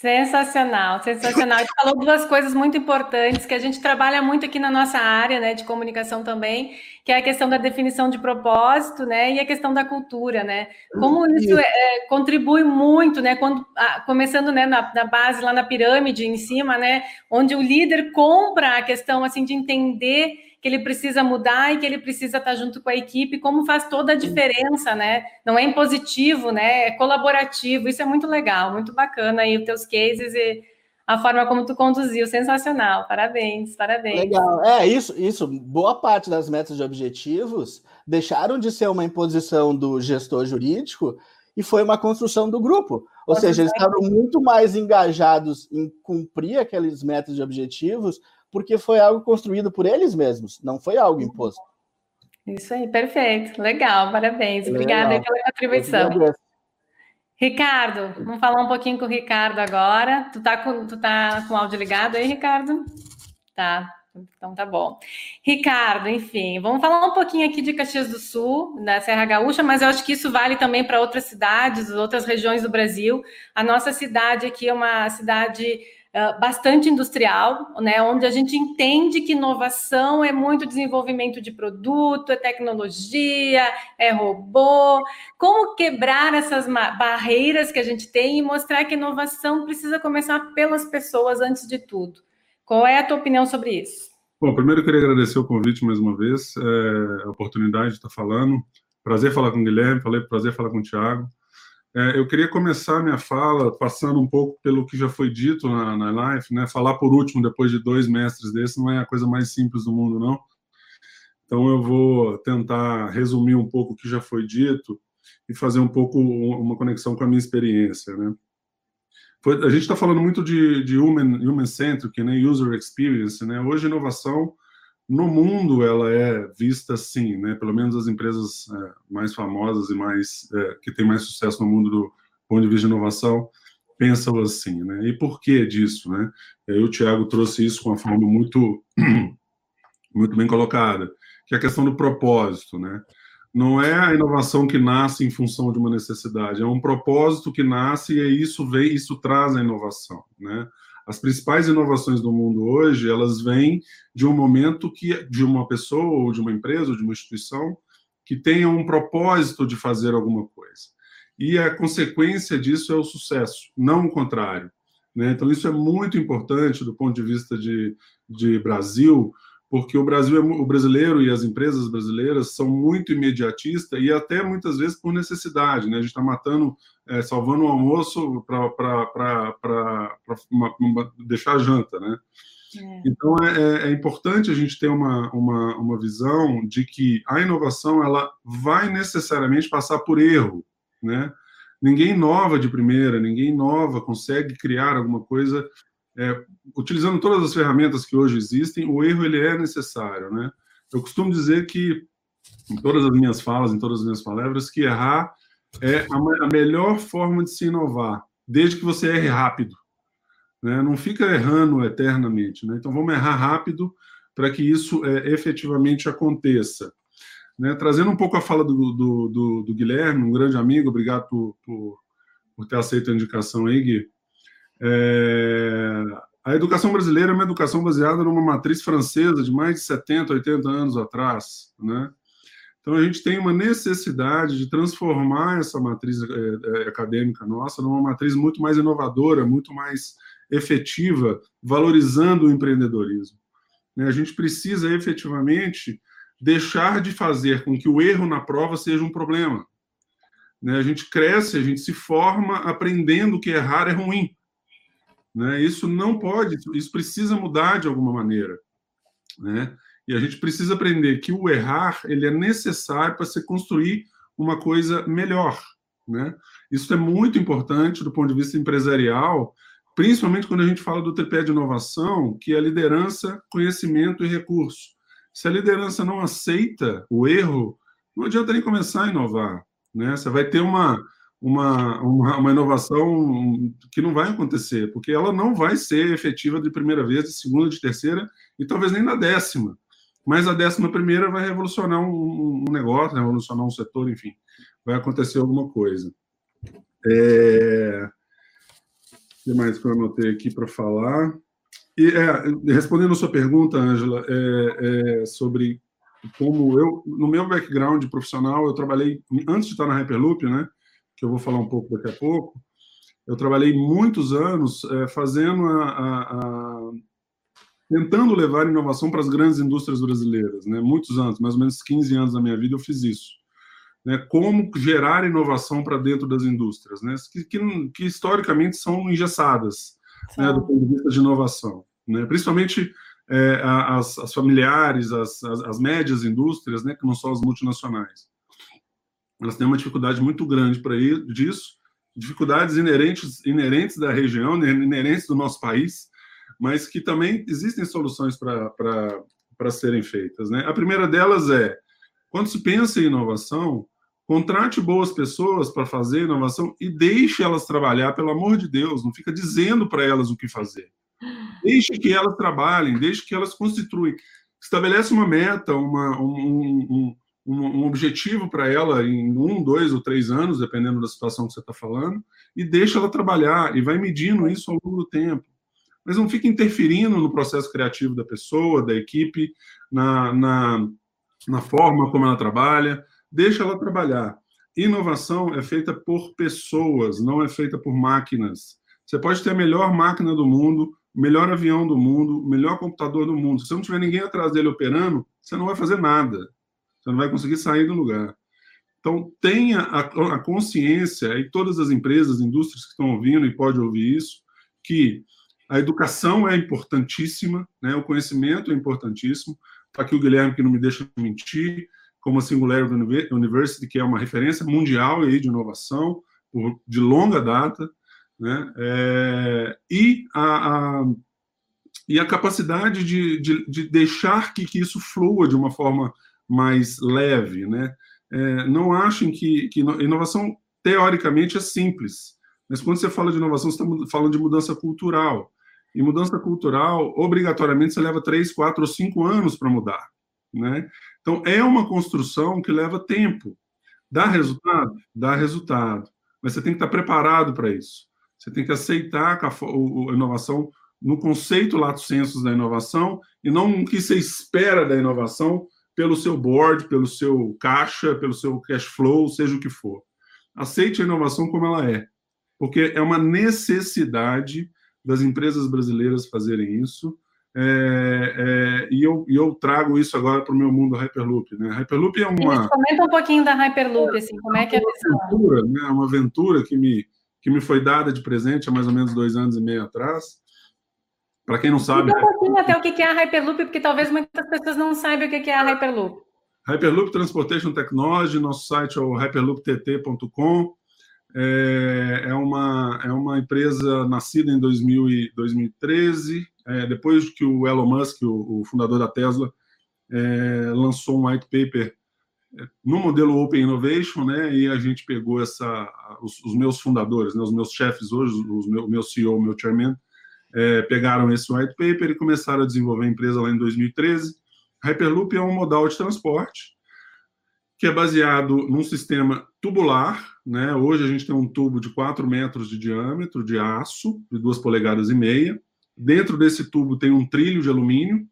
Sensacional, sensacional. Você falou duas coisas muito importantes que a gente trabalha muito aqui na nossa área, né, de comunicação também, que é a questão da definição de propósito, né, e a questão da cultura, né. Como isso é, contribui muito, né, quando ah, começando, né, na, na, base lá na pirâmide em cima, né, onde o líder compra a questão assim de entender que ele precisa mudar e que ele precisa estar junto com a equipe, como faz toda a diferença, né? Não é impositivo, né? É colaborativo. Isso é muito legal, muito bacana aí os teus cases e a forma como tu conduziu, sensacional. Parabéns, parabéns. Legal. É, isso, isso. Boa parte das metas de objetivos deixaram de ser uma imposição do gestor jurídico e foi uma construção do grupo. Ou seja, eles estavam muito mais engajados em cumprir aqueles metas de objetivos porque foi algo construído por eles mesmos, não foi algo imposto. Isso aí, perfeito. Legal, parabéns. Obrigada Legal. pela contribuição. Ricardo, vamos falar um pouquinho com o Ricardo agora. Tu tá com, tu tá com o áudio ligado aí, Ricardo? Tá, então tá bom. Ricardo, enfim, vamos falar um pouquinho aqui de Caxias do Sul, da Serra Gaúcha, mas eu acho que isso vale também para outras cidades, outras regiões do Brasil. A nossa cidade aqui é uma cidade bastante industrial, né, onde a gente entende que inovação é muito desenvolvimento de produto, é tecnologia, é robô. Como quebrar essas barreiras que a gente tem e mostrar que inovação precisa começar pelas pessoas antes de tudo? Qual é a tua opinião sobre isso? Bom, primeiro eu queria agradecer o convite mais uma vez, é, a oportunidade de estar falando. Prazer falar com o Guilherme, falei prazer falar com o Thiago. É, eu queria começar minha fala passando um pouco pelo que já foi dito na, na live, né? Falar por último, depois de dois mestres desses, não é a coisa mais simples do mundo, não. Então, eu vou tentar resumir um pouco o que já foi dito e fazer um pouco uma conexão com a minha experiência, né? Foi, a gente está falando muito de, de human, human centric, né? User experience, né? Hoje, inovação no mundo ela é vista assim, né? Pelo menos as empresas é, mais famosas e mais é, que têm mais sucesso no mundo do ponto de vista de inovação pensam assim, né? E por que disso, né? E o Tiago trouxe isso com uma forma muito muito bem colocada, que é a questão do propósito, né? Não é a inovação que nasce em função de uma necessidade, é um propósito que nasce e isso vem, isso traz a inovação, né? As principais inovações do mundo hoje, elas vêm de um momento que de uma pessoa ou de uma empresa ou de uma instituição que tenha um propósito de fazer alguma coisa. E a consequência disso é o sucesso, não o contrário. Né? Então, isso é muito importante do ponto de vista de, de Brasil, porque o Brasil, é, o brasileiro e as empresas brasileiras são muito imediatistas e até muitas vezes por necessidade, né? A gente está matando, é, salvando o almoço para deixar a janta, né? É. Então é, é, é, importante a gente ter uma, uma, uma visão de que a inovação ela vai necessariamente passar por erro, né? Ninguém inova de primeira, ninguém inova, consegue criar alguma coisa é, utilizando todas as ferramentas que hoje existem, o erro ele é necessário, né? Eu costumo dizer que em todas as minhas falas, em todas as minhas palavras, que errar é a, a melhor forma de se inovar, desde que você erre rápido, né? Não fica errando eternamente, né? Então vamos errar rápido para que isso é, efetivamente aconteça. Né? Trazendo um pouco a fala do, do, do, do Guilherme, um grande amigo, obrigado por, por, por ter aceito a indicação aí, Gui. É, a educação brasileira é uma educação baseada numa matriz francesa de mais de 70, 80 anos atrás, né? Então a gente tem uma necessidade de transformar essa matriz é, é, acadêmica nossa numa matriz muito mais inovadora, muito mais efetiva, valorizando o empreendedorismo. Né? A gente precisa efetivamente deixar de fazer com que o erro na prova seja um problema. Né? A gente cresce, a gente se forma aprendendo que errar é ruim. Né? Isso não pode, isso precisa mudar de alguma maneira. Né? E a gente precisa aprender que o errar ele é necessário para se construir uma coisa melhor. Né? Isso é muito importante do ponto de vista empresarial, principalmente quando a gente fala do tripé de inovação, que é liderança, conhecimento e recurso. Se a liderança não aceita o erro, não adianta nem começar a inovar. Né? Você vai ter uma, uma, uma, uma, inovação que não vai acontecer, porque ela não vai ser efetiva de primeira vez, de segunda, de terceira e talvez nem na décima. Mas a décima primeira vai revolucionar um, um negócio, revolucionar um setor, enfim, vai acontecer alguma coisa. É... O que mais que eu anotei aqui para falar? E, é, respondendo a sua pergunta, Ângela, é, é, sobre como eu, no meu background profissional, eu trabalhei, antes de estar na Hyperloop, né, que eu vou falar um pouco daqui a pouco, eu trabalhei muitos anos é, fazendo a, a, a, tentando levar inovação para as grandes indústrias brasileiras, né? Muitos anos, mais ou menos 15 anos da minha vida eu fiz isso. Né? Como gerar inovação para dentro das indústrias, né? Que, que, que historicamente são engessadas, né? Do ponto de vista de inovação, né? Principalmente é, as, as, familiares, as, as, as médias indústrias, né? Que não são as multinacionais elas têm uma dificuldade muito grande para ir disso, dificuldades inerentes, inerentes da região, inerentes do nosso país, mas que também existem soluções para serem feitas. Né? A primeira delas é, quando se pensa em inovação, contrate boas pessoas para fazer inovação e deixe elas trabalhar, pelo amor de Deus, não fica dizendo para elas o que fazer. Deixe que elas trabalhem, deixe que elas constituem. Estabelece uma meta, uma, um, um, um, um objetivo para ela em um, dois ou três anos, dependendo da situação que você está falando, e deixa ela trabalhar e vai medindo isso ao longo do tempo. Mas não fica interferindo no processo criativo da pessoa, da equipe, na, na, na forma como ela trabalha, deixa ela trabalhar. Inovação é feita por pessoas, não é feita por máquinas. Você pode ter a melhor máquina do mundo, o melhor avião do mundo, o melhor computador do mundo. Se não tiver ninguém atrás dele operando, você não vai fazer nada. Você não vai conseguir sair do lugar. Então, tenha a, consciência, e todas as empresas, indústrias que estão ouvindo e podem ouvir isso, que a educação é importantíssima, né? o conhecimento é importantíssimo. Está aqui o Guilherme, que não me deixa mentir, como a Singularity University, que é uma referência mundial aí de inovação, de longa data, né? É, e, a, a, e a capacidade de, de, de deixar que, que, isso flua de uma forma mais leve. Né? É, não achem que, que inovação, teoricamente, é simples, mas quando você fala de inovação, você está falando de mudança cultural. E mudança cultural, obrigatoriamente, você leva três, quatro ou cinco anos para mudar. Né? Então, é uma construção que leva tempo. Dá resultado? Dá resultado. Mas você tem que estar preparado para isso. Você tem que aceitar a inovação no conceito lato sensus da inovação e não o que você espera da inovação pelo seu board, pelo seu caixa, pelo seu cash flow, seja o que for. Aceite a inovação como ela é, porque é uma necessidade das empresas brasileiras fazerem isso. É, é, e, eu, e eu trago isso agora para o meu mundo Hyperloop. Né? Hyperloop é uma. Comenta um pouquinho da Hyperloop, assim, como é que é a visão? Aventura, né? Uma aventura que me, que me foi dada de presente há mais ou menos dois anos e meio atrás. Para quem não sabe. Um pouquinho até o que é a Hyperloop, porque talvez muitas pessoas não saibam o que é a Hyperloop. Hyperloop Transportation Technology, nosso site é o hyperlooptt.com. É, é, uma, é uma empresa nascida em 2000 e 2013, é, depois que o Elon Musk, o, o fundador da Tesla, é, lançou um white paper é, no modelo Open Innovation, né? E a gente pegou essa, os, os meus fundadores, né, os meus chefes hoje, os meu, meu CEO, meu chairman, é, pegaram esse white paper e começaram a desenvolver a empresa lá em 2013. Hyperloop é um modal de transporte que é baseado num sistema tubular, né? Hoje a gente tem um tubo de 4 metros de diâmetro, de aço, de 2 polegadas e meia. Dentro desse tubo tem um trilho de alumínio,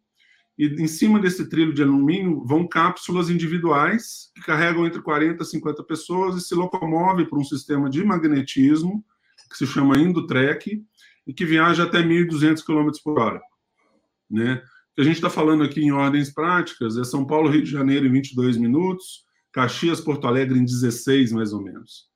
e em cima desse trilho de alumínio vão cápsulas individuais que carregam entre 40 e 50 pessoas e se locomove por um sistema de magnetismo que se chama Indutrek e que viaja até 1.200 km por hora. Né? A gente está falando aqui em ordens práticas é São Paulo, Rio de Janeiro em 22 minutos, Caxias, Porto Alegre em 16, mais ou menos.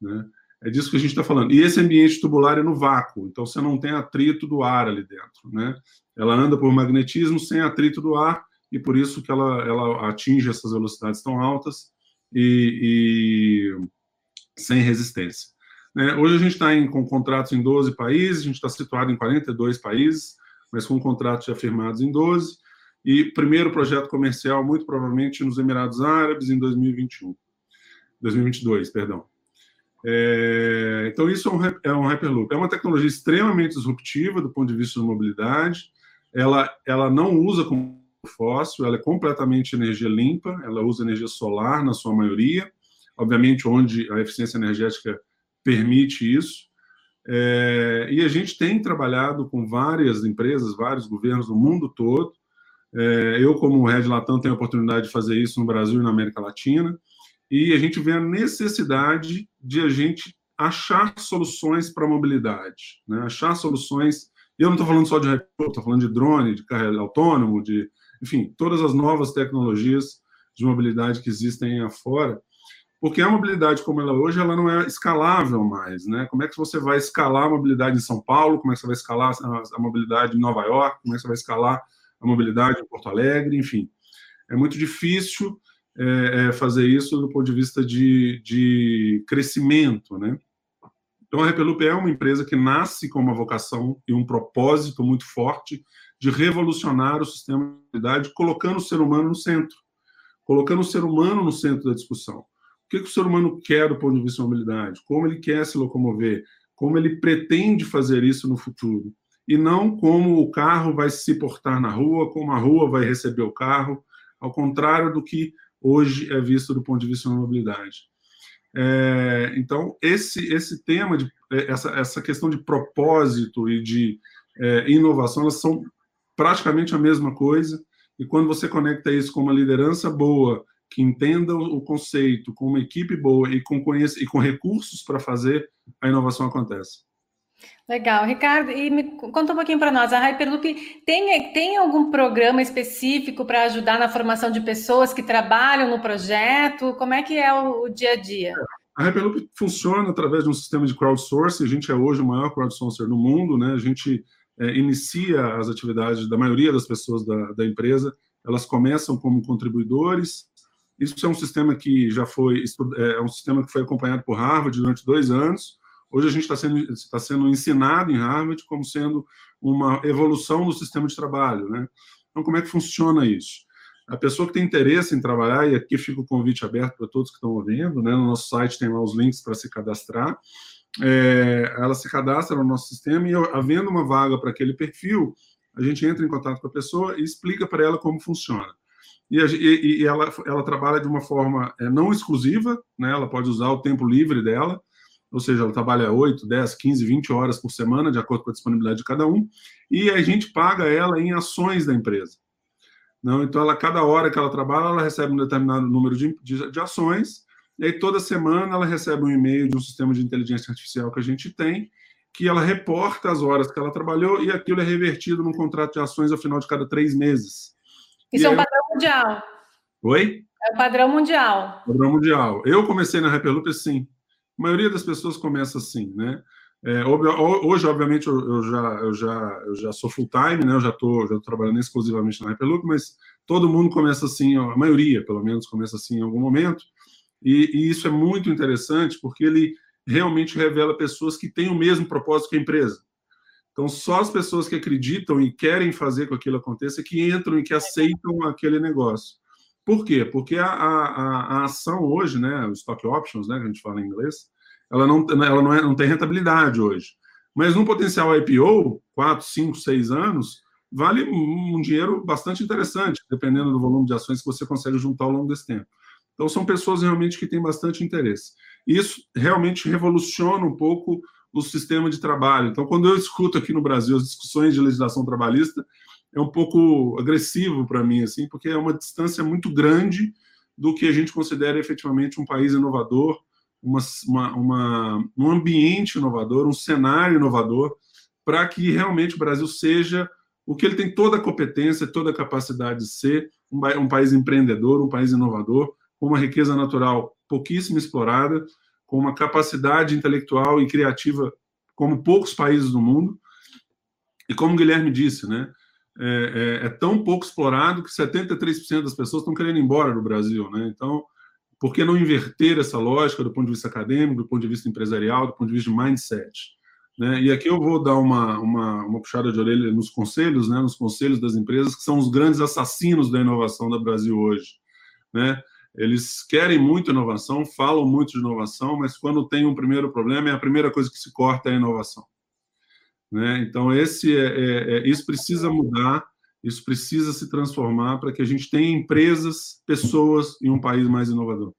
Né? É disso que a gente está falando. E esse ambiente tubular é no vácuo, então você não tem atrito do ar ali dentro. Né? Ela anda por magnetismo sem atrito do ar, e por isso que ela, ela atinge essas velocidades tão altas e, e sem resistência. Né? Hoje a gente está com contratos em 12 países, a gente está situado em 42 países, mas com contratos já firmados em 12 e primeiro projeto comercial, muito provavelmente, nos Emirados Árabes em 2021. 2022, perdão. É, então, isso é um, é um Hyperloop. É uma tecnologia extremamente disruptiva do ponto de vista da mobilidade. Ela, ela não usa como fóssil, ela é completamente energia limpa, ela usa energia solar na sua maioria, obviamente onde a eficiência energética permite isso. É, e a gente tem trabalhado com várias empresas, vários governos no mundo todo, é, eu, como Red Latam, tenho a oportunidade de fazer isso no Brasil e na América Latina, e a gente vê a necessidade de a gente achar soluções para a mobilidade, né? achar soluções. Eu não estou falando só de estou falando de drone, de carro autônomo, de, enfim, todas as novas tecnologias de mobilidade que existem afora, porque a mobilidade como ela é hoje, ela não é escalável mais, né? Como é que você vai escalar a mobilidade em São Paulo? Como é que você vai escalar a, mobilidade em Nova York? Como é que você vai escalar a mobilidade em Porto Alegre, enfim. É muito difícil é, é, fazer isso do ponto de vista de, de crescimento, né? Então, a Repelup é uma empresa que nasce com uma vocação e um propósito muito forte de revolucionar o sistema de mobilidade, colocando o ser humano no centro, colocando o ser humano no centro da discussão. O que, que o ser humano quer do ponto de vista da mobilidade? Como ele quer se locomover? Como ele pretende fazer isso no futuro? e não como o carro vai se portar na rua, como a rua vai receber o carro, ao contrário do que hoje é visto do ponto de vista da mobilidade. É, então, esse, esse tema, de, é, essa, essa questão de propósito e de é, inovação, elas são praticamente a mesma coisa, e quando você conecta isso com uma liderança boa, que entenda o conceito, com uma equipe boa e com, conhece, e com recursos para fazer, a inovação acontece. Legal, Ricardo, e me conta um pouquinho para nós, a Hyperloop tem, tem algum programa específico para ajudar na formação de pessoas que trabalham no projeto? Como é que é o, o dia a dia? A Hyperloop funciona através de um sistema de crowdsourcing, a gente é hoje o maior crowdsourcer do mundo, né? a gente é, inicia as atividades da maioria das pessoas da, da empresa, elas começam como contribuidores, isso é um sistema que já foi, é um sistema que foi acompanhado por Harvard durante dois anos, Hoje a gente está sendo, está sendo ensinado em Harvard como sendo uma evolução do sistema de trabalho. Né? Então, como é que funciona isso? A pessoa que tem interesse em trabalhar, e aqui fica o convite aberto para todos que estão ouvindo, né? no nosso site tem lá os links para se cadastrar, é, ela se cadastra no nosso sistema e, havendo uma vaga para aquele perfil, a gente entra em contato com a pessoa e explica para ela como funciona. E, e, e ela, ela, trabalha de uma forma é, não exclusiva, né? ela pode usar o tempo livre dela, ou seja, ela trabalha 8, 10, 15, 20 horas por semana, de acordo com a disponibilidade de cada um, e a gente paga ela em ações da empresa. Não, então, ela, cada hora que ela trabalha, ela recebe um determinado número de, de, de ações, e aí toda semana ela recebe um e-mail de um sistema de inteligência artificial que a gente tem, que ela reporta as horas que ela trabalhou e aquilo é revertido num contrato de ações ao final de cada três meses. Isso e é um padrão mundial. Oi? É o padrão mundial. Padrão mundial. Eu comecei na Hyperloop assim. A maioria das pessoas começa assim, né? É, hoje, obviamente, eu, já, eu, já, eu já sou full time, né? Eu já estou já trabalhando exclusivamente na Hyperloop, mas todo mundo começa assim, a maioria, pelo menos, começa assim em algum momento. E, e, isso é muito interessante porque ele realmente revela pessoas que têm o mesmo propósito que a empresa. Então, só as pessoas que acreditam e querem fazer com que aquilo aconteça que entram e que aceitam aquele negócio. Por quê? Porque a, a, a ação hoje, né, o stock options, né, que a gente fala em inglês, ela não, ela não, é, não tem rentabilidade hoje. Mas num potencial IPO, 4, 5, 6 anos, vale um dinheiro bastante interessante, dependendo do volume de ações que você consegue juntar ao longo desse tempo. Então, são pessoas realmente que têm bastante interesse. Isso realmente revoluciona um pouco o sistema de trabalho. Então, quando eu escuto aqui no Brasil as discussões de legislação trabalhista, é um pouco agressivo para mim, assim, porque é uma distância muito grande do que a gente considera efetivamente um país inovador, uma, uma, uma um ambiente inovador, um cenário inovador, para que realmente o Brasil seja o que ele tem toda a competência, toda a capacidade de ser, um, um país empreendedor, um país inovador, com uma riqueza natural pouquíssimo explorada, com uma capacidade intelectual e criativa como poucos países do mundo. E como o Guilherme disse, né, é, é, é, tão pouco explorado que 73% das pessoas estão querendo ir embora do Brasil. Né? Então, por que não inverter essa lógica do ponto de vista acadêmico, do ponto de vista empresarial, do ponto de vista de mindset? Né? E aqui eu vou dar uma, uma, uma, puxada de orelha nos conselhos, né? nos conselhos das empresas, que são os grandes assassinos da inovação do Brasil hoje. Né? Eles querem muito inovação, falam muito de inovação, mas quando tem um primeiro problema, é a primeira coisa que se corta é a inovação. Né? Então, esse é, é, é, isso precisa mudar, isso precisa se transformar para que a gente tenha empresas, pessoas e um país mais inovador.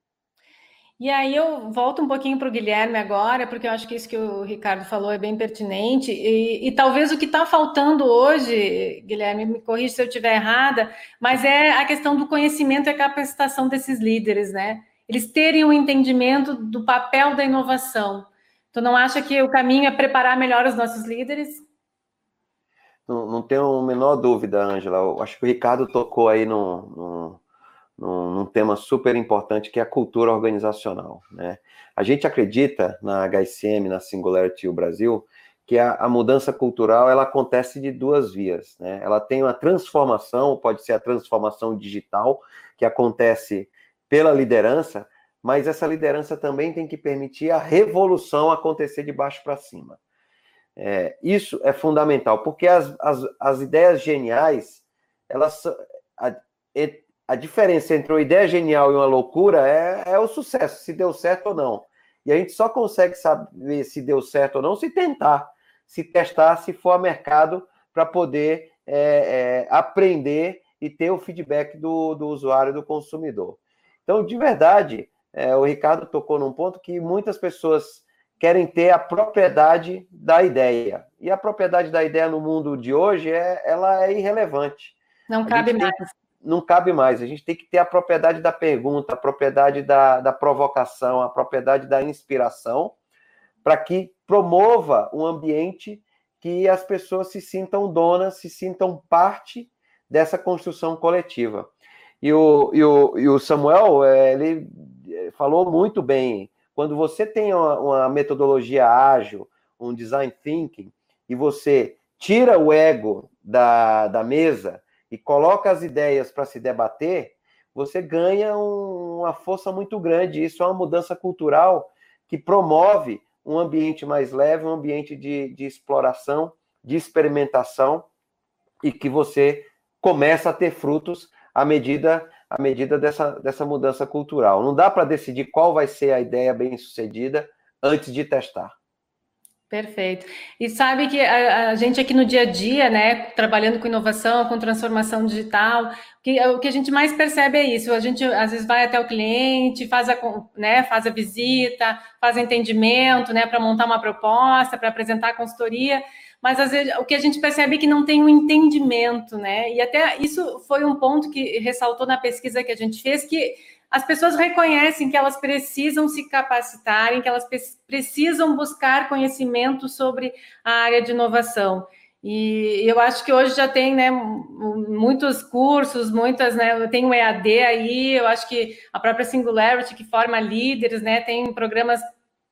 E aí eu volto um pouquinho para o Guilherme agora, porque eu acho que isso que o Ricardo falou é bem pertinente. E, e talvez o que está faltando hoje, Guilherme, me corrija se eu estiver errada, mas é a questão do conhecimento e a capacitação desses líderes, né? Eles terem o um entendimento do papel da inovação. Tu não acha que o caminho é preparar melhor os nossos líderes? Não, não tenho a menor dúvida, Ângela. Acho que o Ricardo tocou aí num, num, num, tema super importante que é a cultura organizacional. Né? A gente acredita na HSM, na Singularity o Brasil, que a, a, mudança cultural ela acontece de duas vias. Né? Ela tem uma transformação, pode ser a transformação digital, que acontece pela liderança, mas essa liderança também tem que permitir a revolução acontecer de baixo para cima. É, isso é fundamental, porque as, as, as ideias geniais, elas a, a diferença entre uma ideia genial e uma loucura é, é o sucesso, se deu certo ou não. E a gente só consegue saber se deu certo ou não se tentar, se testar, se for a mercado, para poder é, é, aprender e ter o feedback do, do usuário, do consumidor. Então, de verdade, é, o Ricardo tocou num ponto que muitas pessoas querem ter a propriedade da ideia. E a propriedade da ideia no mundo de hoje é, ela é irrelevante. Não cabe mais. Não cabe mais. A gente tem que ter a propriedade da pergunta, a propriedade da, da provocação, a propriedade da inspiração, para que promova um ambiente que as pessoas se sintam donas, se sintam parte dessa construção coletiva. E o, e o, e o Samuel, é, ele falou muito bem. Quando você tem uma, uma metodologia ágil, um design thinking, e você tira o ego da, da mesa e coloca as ideias para se debater, você ganha um, uma força muito grande. Isso é uma mudança cultural que promove um ambiente mais leve, um ambiente de, de exploração, de experimentação, e que você começa a ter frutos à medida, à medida dessa, dessa mudança cultural. Não dá para decidir qual vai ser a ideia bem sucedida antes de testar. Perfeito. E sabe que a, a, gente aqui no dia a dia, né, trabalhando com inovação, com transformação digital, que, o que a gente mais percebe é isso. A gente às vezes vai até o cliente, faz a, né, faz a visita, faz entendimento, né, para montar uma proposta, para apresentar a consultoria, mas às vezes o que a gente percebe é que não tem um entendimento, né? E até isso foi um ponto que ressaltou na pesquisa que a gente fez, que as pessoas reconhecem que elas precisam se capacitarem, que elas precisam buscar conhecimento sobre a área de inovação. E eu acho que hoje já tem né, muitos cursos, muitas, né? Tem o EAD aí, eu acho que a própria Singularity, que forma líderes, né? Tem programas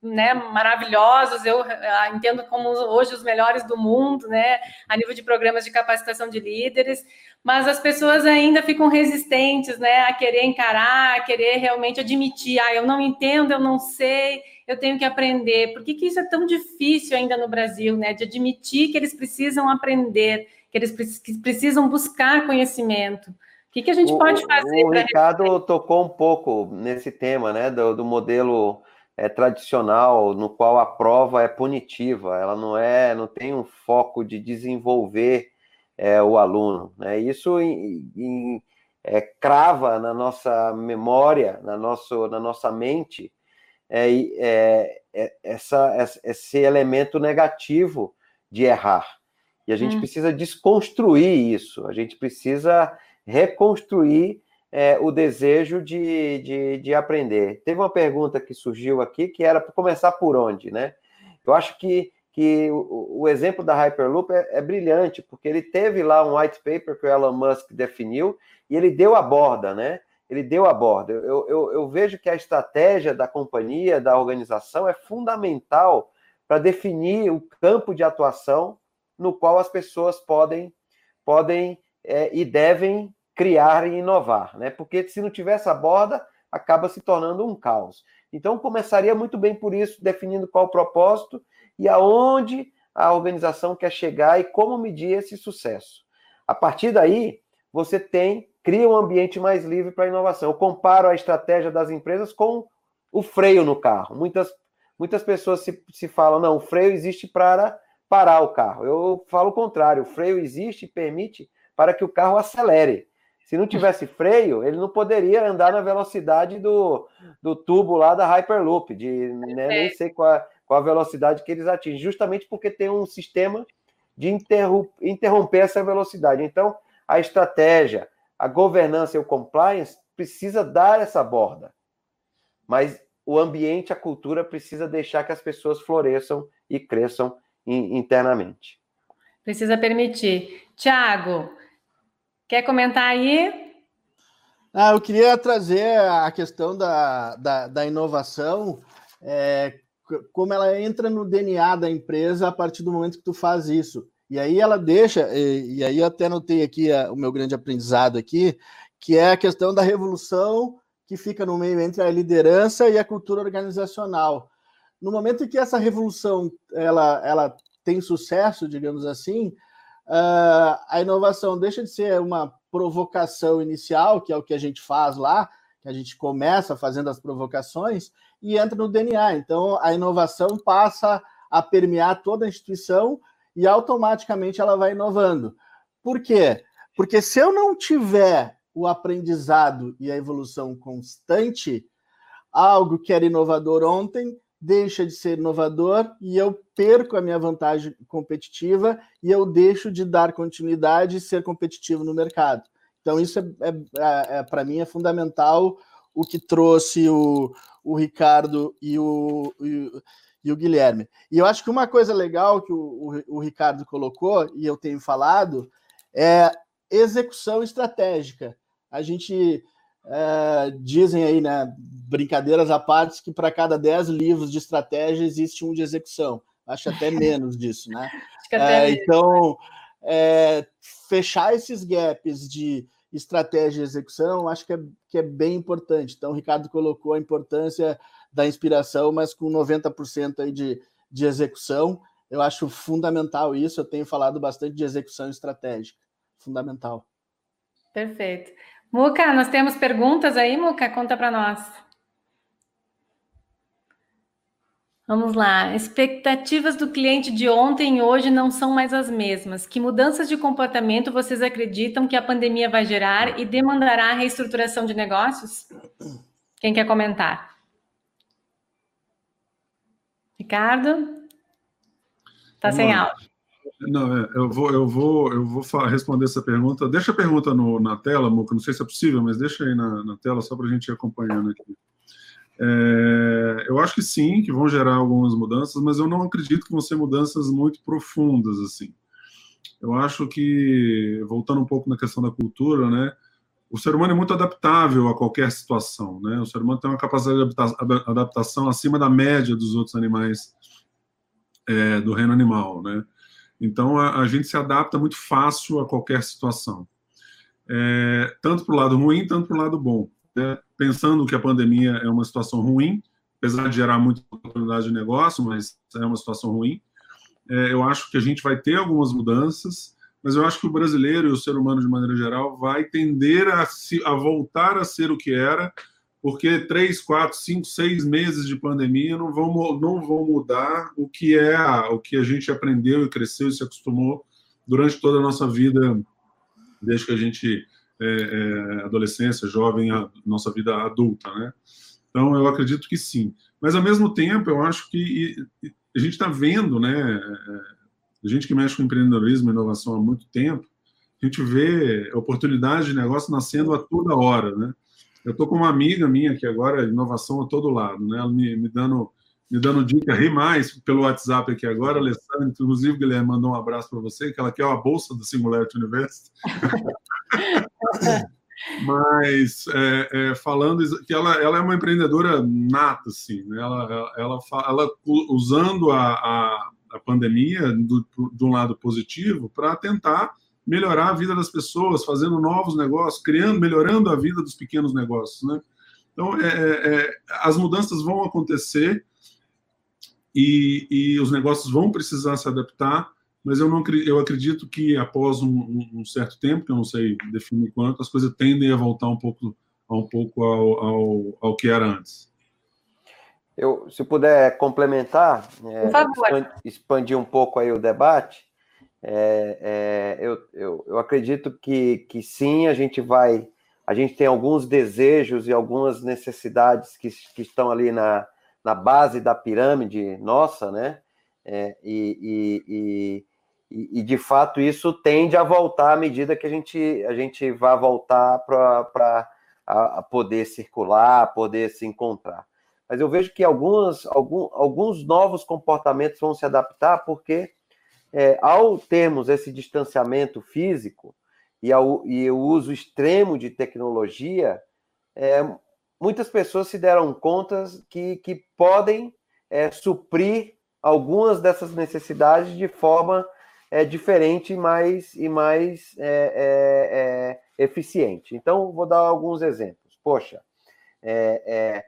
né, maravilhosos, eu ah, entendo como hoje os melhores do mundo, né, a nível de programas de capacitação de líderes, mas as pessoas ainda ficam resistentes, né, a querer encarar, a querer realmente admitir, ah, eu não entendo, eu não sei, eu tenho que aprender. Por que, que isso é tão difícil ainda no Brasil, né, de admitir que eles precisam aprender, que eles precisam buscar conhecimento? O que, que a gente pode fazer? O Ricardo tocou um pouco nesse tema, né, do, do modelo é, tradicional, no qual a prova é punitiva, ela não é, não tem um foco de desenvolver é, o aluno. Né? Isso em, em, é, crava na nossa memória, na, nosso, na nossa mente, é, é, é essa, esse elemento negativo de errar. E a gente hum. precisa desconstruir isso, a gente precisa reconstruir é, o desejo de, de, de, aprender. Teve uma pergunta que surgiu aqui que era para começar por onde, né? Eu acho que, que o, o exemplo da Hyperloop é, é, brilhante, porque ele teve lá um white paper que o Elon Musk definiu e ele deu a borda, né? Ele deu a borda. Eu, eu, eu vejo que a estratégia da companhia, da organização, é fundamental para definir o campo de atuação no qual as pessoas podem, podem é, e devem criar e inovar, né? Porque se não tiver essa borda, acaba se tornando um caos. Então, começaria muito bem por isso, definindo qual o propósito e aonde a organização quer chegar e como medir esse sucesso. A partir daí, você tem, cria um ambiente mais livre para a inovação. Eu comparo a estratégia das empresas com o freio no carro. Muitas, muitas pessoas se, se falam, não, o freio existe para parar o carro. Eu falo o contrário, o freio existe e permite para que o carro acelere. Se não tivesse freio, ele não poderia andar na velocidade do, do tubo lá da Hyperloop, de né, nem sei qual, qual a velocidade que eles atingem, justamente porque tem um sistema de interromper essa velocidade. Então, a estratégia, a governança e o compliance precisa dar essa borda. Mas o ambiente, a cultura precisa deixar que as pessoas floresçam e cresçam internamente. Precisa permitir. Tiago, Quer comentar aí? Ah, eu queria trazer a questão da, da, da inovação, é, como ela entra no DNA da empresa a partir do momento que tu faz isso. E aí ela deixa, e, e aí eu até notei aqui a, o meu grande aprendizado aqui, que é a questão da revolução que fica no meio entre a liderança e a cultura organizacional. No momento em que essa revolução ela, ela tem sucesso, digamos assim, uh, a inovação deixa de ser uma provocação inicial, que é o que a gente faz lá, que a gente começa fazendo as provocações, e entra no DNA. Então, a inovação passa a permear toda a instituição e automaticamente ela vai inovando. Por quê? Porque se eu não tiver o aprendizado e a evolução constante, algo que era inovador ontem deixa de ser inovador e eu perco a minha vantagem competitiva e eu deixo de dar continuidade e ser competitivo no mercado. Então, isso é, é, é, é para mim é fundamental o que trouxe o, o Ricardo e o, e, e o Guilherme. E eu acho que uma coisa legal que o, o, o Ricardo colocou, e eu tenho falado, é execução estratégica. A gente é, dizem aí, né, brincadeiras à parte, que para cada 10 livros de estratégia existe um de execução. Acho até menos disso, né? É, então, é, fechar esses gaps de estratégia e execução, acho que é, que é bem importante. Então, o Ricardo colocou a importância da inspiração, mas com 90% aí de, de execução. Eu acho fundamental isso. Eu tenho falado bastante de execução estratégica. Fundamental. Perfeito. Muca, nós temos perguntas aí, Muca? Conta para nós. Vamos lá. Expectativas do cliente de ontem e hoje não são mais as mesmas. Que mudanças de comportamento vocês acreditam que a pandemia vai gerar e demandará a reestruturação de negócios? Quem quer comentar? Ricardo? Está sem áudio. Não, é, eu vou, eu vou, eu vou responder essa pergunta. Deixa a pergunta no, na tela, Muca. Não sei se é possível, mas deixa aí na, na tela só para a gente ir acompanhando aqui. É, eu acho que sim, que vão gerar algumas mudanças, mas eu não acredito que vão ser mudanças muito profundas assim. Eu acho que voltando um pouco na questão da cultura, né? O ser humano é muito adaptável a qualquer situação, né? O ser humano tem uma capacidade de adaptação acima da média dos outros animais é, do reino animal, né? Então a, a, gente se adapta muito fácil a qualquer situação, é, tanto para o lado ruim, tanto para o lado bom né, pensando que a pandemia é uma situação ruim, apesar de gerar muita oportunidade de negócio, mas é uma situação ruim. É, eu acho que a gente vai ter algumas mudanças, mas eu acho que o brasileiro e o ser humano de maneira geral vai tender a, se, a voltar a ser o que era, porque três, quatro, cinco, seis meses de pandemia não vão, não vão mudar o que é o que a gente aprendeu e cresceu e se acostumou durante toda a nossa vida, desde que a gente é, é, adolescência, jovem, a nossa vida adulta, né? Então, eu acredito que sim. Mas, ao mesmo tempo, eu acho que a gente está vendo, né? É, a gente que mexe com empreendedorismo e inovação há muito tempo, a gente vê oportunidades de negócio nascendo a toda hora, né? Eu estou com uma amiga minha que agora é inovação a todo lado, né? Ela me, me dando me dando dica, ri mais pelo WhatsApp aqui agora, Alessandra, inclusive, Guilherme mandou um abraço para você, que ela quer uma bolsa do Singularity University. Mas é, é, falando que ela, ela é uma empreendedora nata, assim, né? ela, ela, ela, ela usando a, a, a pandemia do, de um lado positivo para tentar melhorar a vida das pessoas, fazendo novos negócios, criando, melhorando a vida dos pequenos negócios, né? Então, é, é, é as mudanças vão acontecer e, e os negócios vão precisar se adaptar, mas eu não eu acredito que após um, um, certo tempo, que eu não sei definir quanto, as coisas tendem a voltar um pouco, um pouco ao, ao, ao que era antes. Eu, se puder complementar, é, expandir um pouco aí o debate, é, é, eu, eu, eu acredito que, que sim, a gente vai, a gente tem alguns desejos e algumas necessidades que, que estão ali na, na base da pirâmide nossa, né? É, e, e, e, e, de fato isso tende a voltar à medida que a gente, a gente vai voltar para a, poder circular, poder se encontrar. Mas eu vejo que alguns, algum, alguns novos comportamentos vão se adaptar, porque é, ao termos esse distanciamento físico e, ao, e o uso extremo de tecnologia, é, muitas pessoas se deram conta que, que podem é, suprir algumas dessas necessidades de forma é, diferente mais, e mais é, é, é, eficiente. Então, vou dar alguns exemplos. Poxa, é,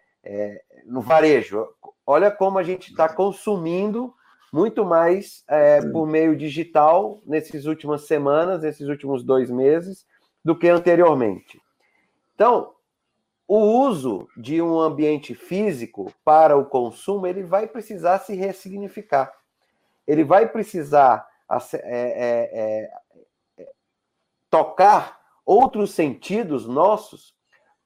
no varejo, olha como a gente está consumindo muito mais por meio digital nessas últimas semanas, nesses últimos dois meses, do que anteriormente. Então, o uso de um ambiente físico para o consumo ele vai precisar se ressignificar. Ele vai precisar é, é, é, tocar outros sentidos nossos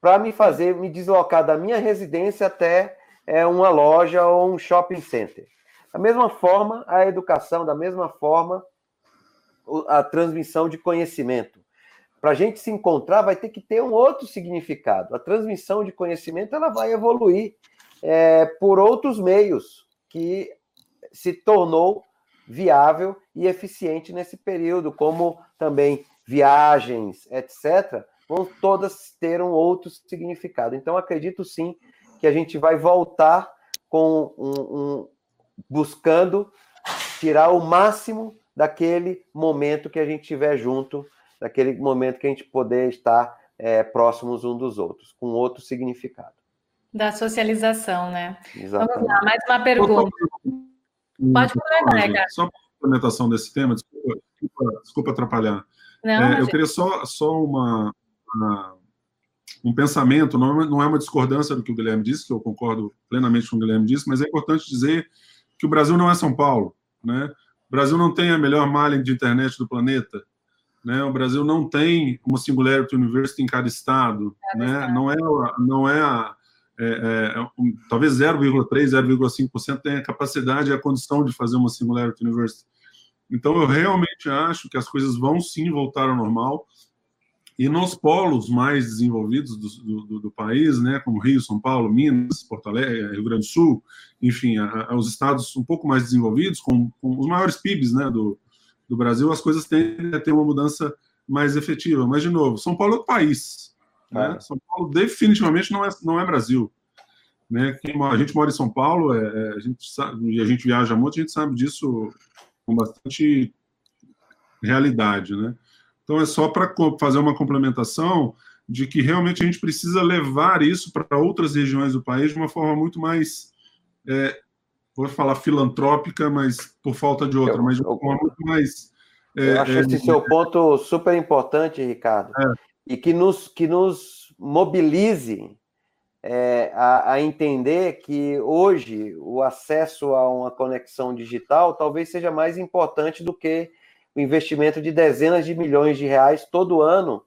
para me fazer me deslocar da minha residência até é, uma loja ou um shopping center. Da mesma forma, a educação, da mesma forma, a transmissão de conhecimento para a gente se encontrar, vai ter que ter um outro significado. A transmissão de conhecimento ela vai evoluir é, por outros meios que se tornou viável e eficiente nesse período, como também viagens, etc., vão todas ter um outro significado. Então, acredito sim que a gente vai voltar com um, um, buscando tirar o máximo daquele momento que a gente tiver junto, daquele momento que a gente poder estar é, próximos um dos outros, com outro significado. Da socialização, né? Exatamente. Vamos lá, mais uma pergunta. Pode complementar, Ricardo. Só para complementação desse tema, desculpa, desculpa, desculpa atrapalhar. Não, é, eu queria só, só uma, uma, um pensamento, não é, não é uma discordância do que o Guilherme disse, que eu concordo plenamente com o Guilherme disse, mas é importante dizer que o Brasil não é São Paulo. Né? O Brasil não tem a melhor malha de internet do planeta. Né? O Brasil não tem uma Singularity University em cada estado. né? Não é, não é a, é, é, é um, talvez 0,3, 0,5% tenha a capacidade e a condição de fazer uma Singularity University. Então, eu realmente acho que as coisas vão sim voltar ao normal. E nos polos mais desenvolvidos do, do, do, país, né, como Rio, São Paulo, Minas, Porto Alegre, Rio Grande do Sul, enfim, a, a, os estados um pouco mais desenvolvidos, com, com os maiores PIBs né, do, do Brasil, as coisas tendem a ter uma mudança mais efetiva. Mas, de novo, São Paulo é o país. Né? São Paulo definitivamente não é, não é Brasil. Né? Quem, a gente mora em São Paulo, é, é, a gente sabe, e a gente viaja muito, a gente sabe disso com bastante realidade, né? Então, é só para fazer uma complementação de que realmente a gente precisa levar isso para outras regiões do país de uma forma muito mais, é, vou falar filantrópica, mas por falta de outra, eu, mas de forma muito mais. É, eu acho esse é, seu ponto super importante, Ricardo, é. e que nos, que nos mobilize é, a, a, entender que hoje o acesso a uma conexão digital talvez seja mais importante do que o investimento de dezenas de milhões de reais todo ano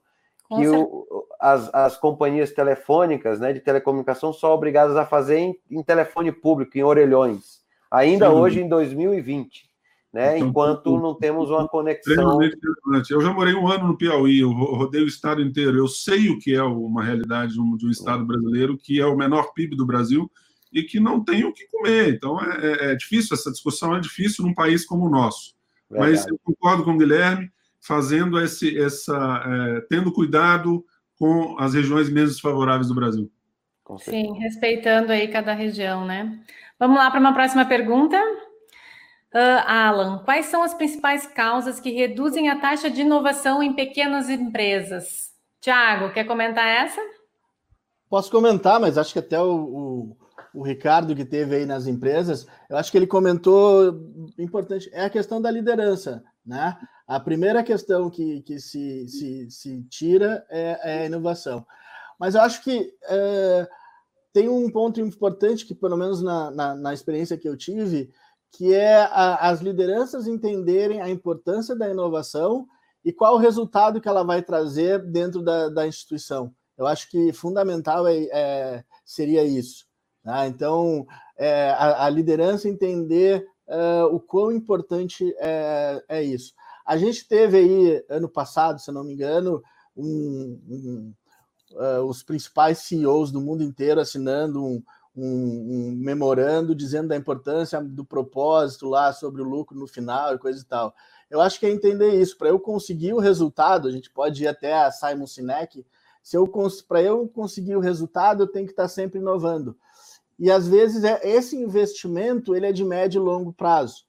que o, as, as companhias telefônicas né, de telecomunicação são obrigadas a fazer em, em telefone público, em orelhões, ainda Sim. hoje em 2020. Né, então, enquanto não temos uma conexão. Eu já morei um ano no Piauí, eu rodei o estado inteiro. Eu sei o que é uma realidade de um, de um estado brasileiro que é o menor PIB do Brasil e que não tem o que comer. Então é, é, é difícil, essa discussão é difícil num país como o nosso. Verdade. Mas eu concordo com o Guilherme, fazendo esse, essa, é, tendo cuidado com as regiões menos desfavoráveis do Brasil. Sim, respeitando aí cada região, né? Vamos lá para uma próxima pergunta. Uh, Alan, quais são as principais causas que reduzem a taxa de inovação em pequenas empresas? Tiago, quer comentar essa? Posso comentar, mas acho que até o, o o Ricardo que teve aí nas empresas, eu acho que ele comentou importante, é a questão da liderança, né? A primeira questão que, que se, se, se tira é, é, a inovação. Mas eu acho que é, tem um ponto importante que, pelo menos na, na, na experiência que eu tive, que é a, as lideranças entenderem a importância da inovação e qual o resultado que ela vai trazer dentro da, da instituição. Eu acho que fundamental é, é, seria isso. Tá? Então, é, a, a, liderança entender é, o quão importante é, é, isso. A gente teve aí, ano passado, se não me engano, um, um, uh, os principais CEOs do mundo inteiro assinando um, um, memorando dizendo da importância do propósito lá sobre o lucro no final e coisa e tal. Eu acho que é entender isso. Para eu conseguir o resultado, a gente pode ir até a Simon Sinek. Se eu para eu conseguir o resultado, eu tenho que estar sempre inovando. E às vezes é, esse investimento ele é de médio e longo prazo.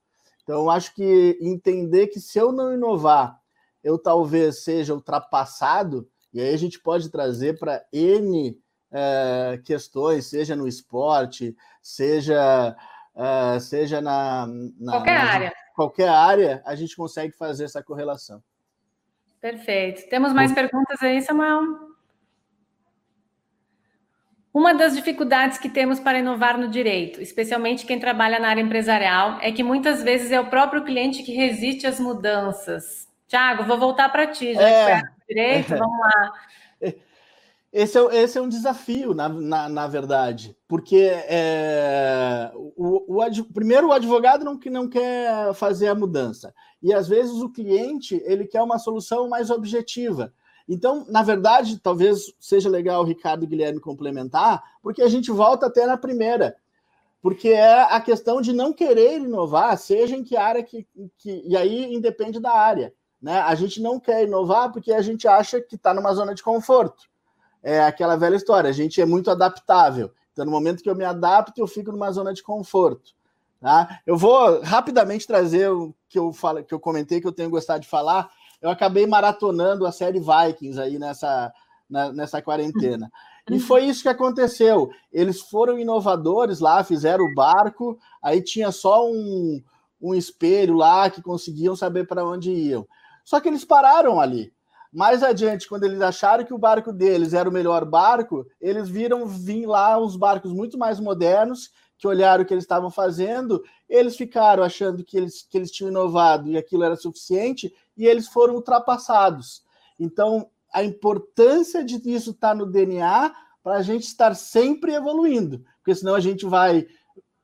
Então, acho que entender que se eu não inovar, eu talvez seja ultrapassado, e aí a gente pode trazer para N é, questões, seja no esporte, seja, é, seja na, na qualquer na, área. Qualquer área, a gente consegue fazer essa correlação. Perfeito. Temos mais perguntas aí, Samuel? Uma das dificuldades que temos para inovar no direito, especialmente quem trabalha na área empresarial, é que muitas vezes é o próprio cliente que resiste às mudanças. Tiago, vou voltar para ti, já é, que foi direito, vamos lá. Esse é, esse é um desafio, na, na, na verdade, porque é, o, o, primeiro o advogado não, que não quer fazer a mudança, e às vezes o cliente ele quer uma solução mais objetiva. Então, na verdade, talvez seja legal o Ricardo e Guilherme complementar, porque a gente volta até na primeira. porque é a questão de não querer inovar, seja em que área que, que e aí independe da área. Né? A gente não quer inovar porque a gente acha que está numa zona de conforto. É aquela velha história, a gente é muito adaptável. Então, no momento que eu me adapto, eu fico numa zona de conforto. Tá? Eu vou rapidamente trazer o que eu, falo, que eu comentei, que eu tenho gostado de falar. Eu acabei maratonando a série Vikings aí nessa, na, nessa quarentena. E foi isso que aconteceu. Eles foram inovadores lá, fizeram o barco, aí tinha só um, um espelho lá que conseguiam saber para onde iam. Só que eles pararam ali. Mais adiante, quando eles acharam que o barco deles era o melhor barco, eles viram vir lá uns barcos muito mais modernos, que olharam o que eles estavam fazendo, eles ficaram achando que eles, que eles tinham inovado e aquilo era suficiente, e eles foram ultrapassados. Então, a importância de isso estar no DNA para a gente estar sempre evoluindo, porque senão a gente vai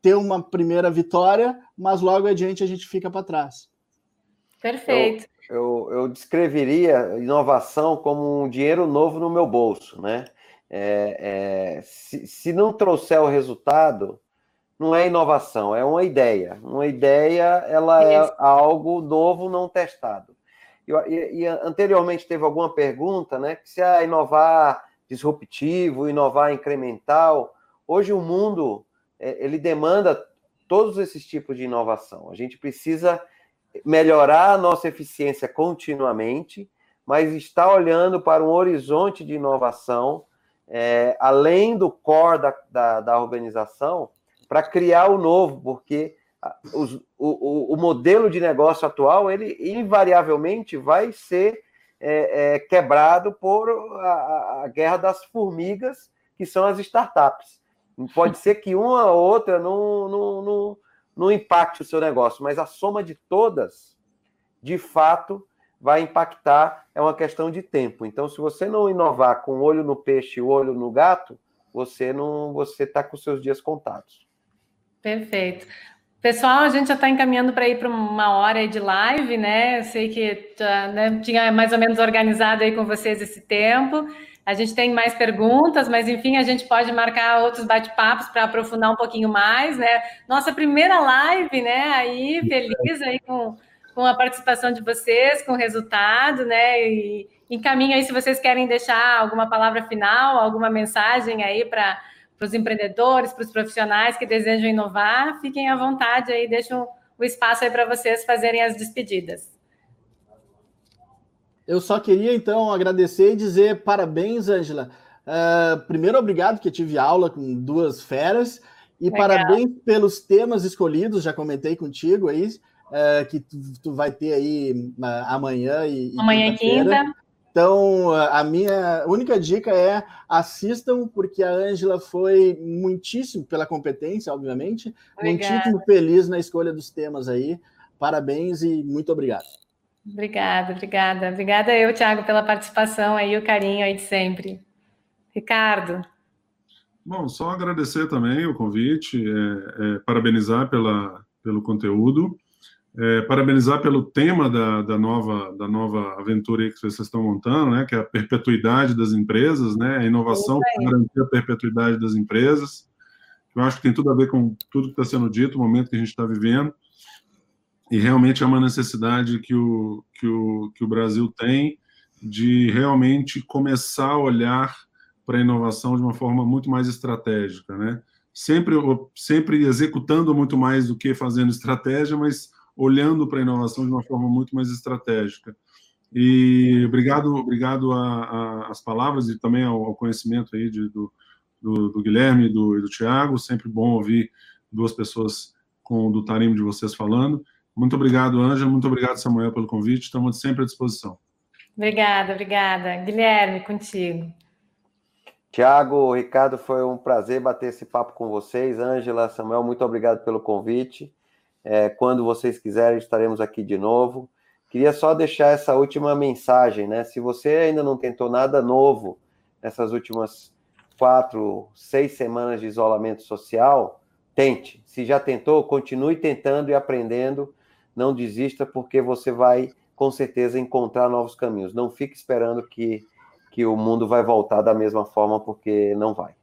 ter uma primeira vitória, mas logo adiante a gente fica para trás. Perfeito. Eu, eu, descreveria inovação como um dinheiro novo no meu bolso, né? É, é, se, se não trouxer o resultado, não é inovação, é uma ideia. Uma ideia, ela é algo novo não testado. E, e, e, anteriormente teve alguma pergunta, né? Que se a inovar disruptivo, inovar incremental, hoje o mundo é, ele demanda todos esses tipos de inovação. A gente precisa melhorar a nossa eficiência continuamente, mas está olhando para um horizonte de inovação é, além do core da, da, da organização para criar o novo, porque os, o, o, modelo de negócio atual, ele invariavelmente vai ser é, é, quebrado por a, a, guerra das formigas, que são as startups. Pode ser que uma ou outra não, não, não, não impacte o seu negócio, mas a soma de todas, de fato, vai impactar, é uma questão de tempo. Então, se você não inovar com o olho no peixe e o olho no gato, você não você está com seus dias contados. Perfeito. Pessoal, a gente já está encaminhando para ir para uma hora de live, né? Eu sei que já, né, tinha mais ou menos organizado aí com vocês esse tempo. A gente tem mais perguntas, mas enfim, a gente pode marcar outros bate-papos para aprofundar um pouquinho mais, né? Nossa primeira live, né? Aí, feliz aí com, com a participação de vocês, com o resultado, né? E encaminho aí se vocês querem deixar alguma palavra final, alguma mensagem aí para para os empreendedores, para os profissionais que desejam inovar, fiquem à vontade aí, deixo o espaço aí para vocês fazerem as despedidas. Eu só queria, então, agradecer e dizer parabéns, Ângela. Uh, primeiro, obrigado, que tive aula com duas feras. E Legal. parabéns pelos temas escolhidos, já comentei contigo aí, uh, que tu, tu, vai ter aí uh, amanhã e. Amanhã e quinta. Então, a minha única dica é assistam, porque a Ângela foi muitíssimo, pela competência, obviamente, Obrigada. muitíssimo feliz na escolha dos temas aí. Parabéns e muito obrigado. Obrigada, obrigada. Obrigada eu, Thiago, pela participação aí, o carinho aí de sempre. Ricardo. Bom, só agradecer também o convite, é, é, parabenizar pela, pelo conteúdo. É, parabenizar pelo tema da, da, nova, da nova aventura que vocês estão montando, né, que é a perpetuidade das empresas, né, a inovação para garantir a perpetuidade das empresas. Eu acho que tem tudo a ver com tudo que está sendo dito, o momento que a gente está vivendo. E realmente é uma necessidade que o, que o, que o Brasil tem de realmente começar a olhar para a inovação de uma forma muito mais estratégica, né? Sempre, sempre executando muito mais do que fazendo estratégia, mas olhando para a inovação de uma forma muito mais estratégica. E obrigado, obrigado às palavras e também ao, ao conhecimento aí de, do, do, do, Guilherme e do, do Tiago. Sempre bom ouvir duas pessoas com do tarimbo de vocês falando. Muito obrigado, Ângela. Muito obrigado, Samuel, pelo convite. Estamos sempre à disposição. Obrigada, obrigada. Guilherme, contigo. Tiago, Ricardo, foi um prazer bater esse papo com vocês. Ângela, Samuel, muito obrigado pelo convite. É, quando vocês quiserem, estaremos aqui de novo. Queria só deixar essa última mensagem, né? Se você ainda não tentou nada novo nessas últimas quatro, seis semanas de isolamento social, tente. Se já tentou, continue tentando e aprendendo. Não desista, porque você vai, com certeza, encontrar novos caminhos. Não fique esperando que, que o mundo vai voltar da mesma forma, porque não vai.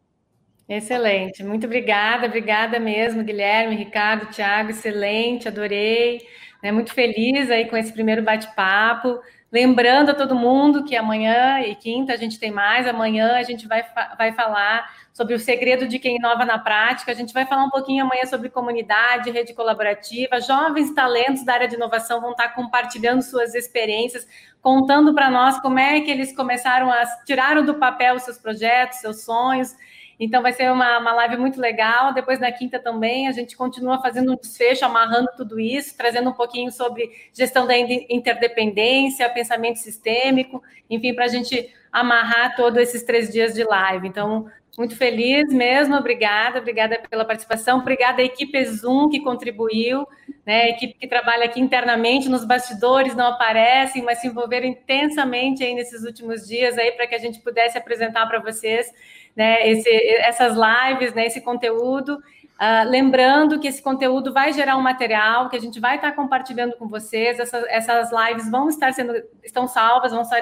Excelente, muito obrigada, obrigada mesmo, Guilherme, Ricardo, Thiago, excelente, adorei, né, muito feliz aí com esse primeiro bate-papo. Lembrando a todo mundo que amanhã e quinta a gente tem mais, amanhã a gente vai, vai falar sobre o segredo de quem inova na prática, a gente vai falar um pouquinho amanhã sobre comunidade, rede colaborativa, jovens talentos da área de inovação vão estar compartilhando suas experiências, contando para nós como é que eles começaram a tiraram do papel os seus projetos, seus sonhos, então, vai ser uma, uma live muito legal. Depois, na quinta também, a gente continua fazendo um desfecho, amarrando tudo isso, trazendo um pouquinho sobre gestão da interdependência, pensamento sistêmico, enfim, para a gente amarrar todos esses três dias de live. Então, muito feliz mesmo, obrigada, obrigada pela participação, obrigada à equipe Zoom que contribuiu, né, a equipe que trabalha aqui internamente nos bastidores, não aparecem, mas se envolveram intensamente aí nesses últimos dias aí para que a gente pudesse apresentar para vocês né, esse, essas lives, né, esse conteúdo. Uh, lembrando que esse conteúdo vai gerar um material que a gente vai estar compartilhando com vocês. Essas, essas lives vão estar sendo, estão salvas, vão estar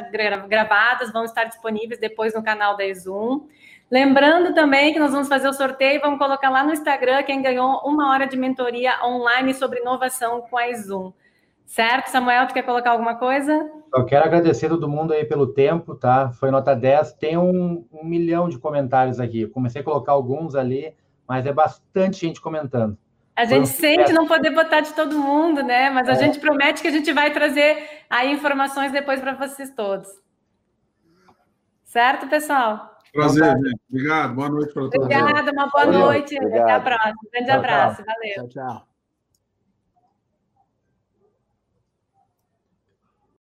gravadas, vão estar disponíveis depois no canal da Zoom. Lembrando também que nós vamos fazer o sorteio, e vamos colocar lá no Instagram quem ganhou uma hora de mentoria online sobre inovação com a Zoom. Certo, Samuel, tu quer colocar alguma coisa? Eu quero agradecer todo mundo aí pelo tempo, tá? Foi nota 10. Tem um, um milhão de comentários aqui. Eu comecei a colocar alguns ali, mas é bastante gente comentando. A gente um sente não poder botar de todo mundo, né? Mas a é. gente promete que a gente vai trazer aí informações depois para vocês todos. Certo, pessoal? Prazer, gente. Obrigado. Boa noite para todos. Obrigada, uma boa noite. Obrigado. Até a próxima. Um grande tchau, abraço. Tchau. Valeu. Tchau, tchau.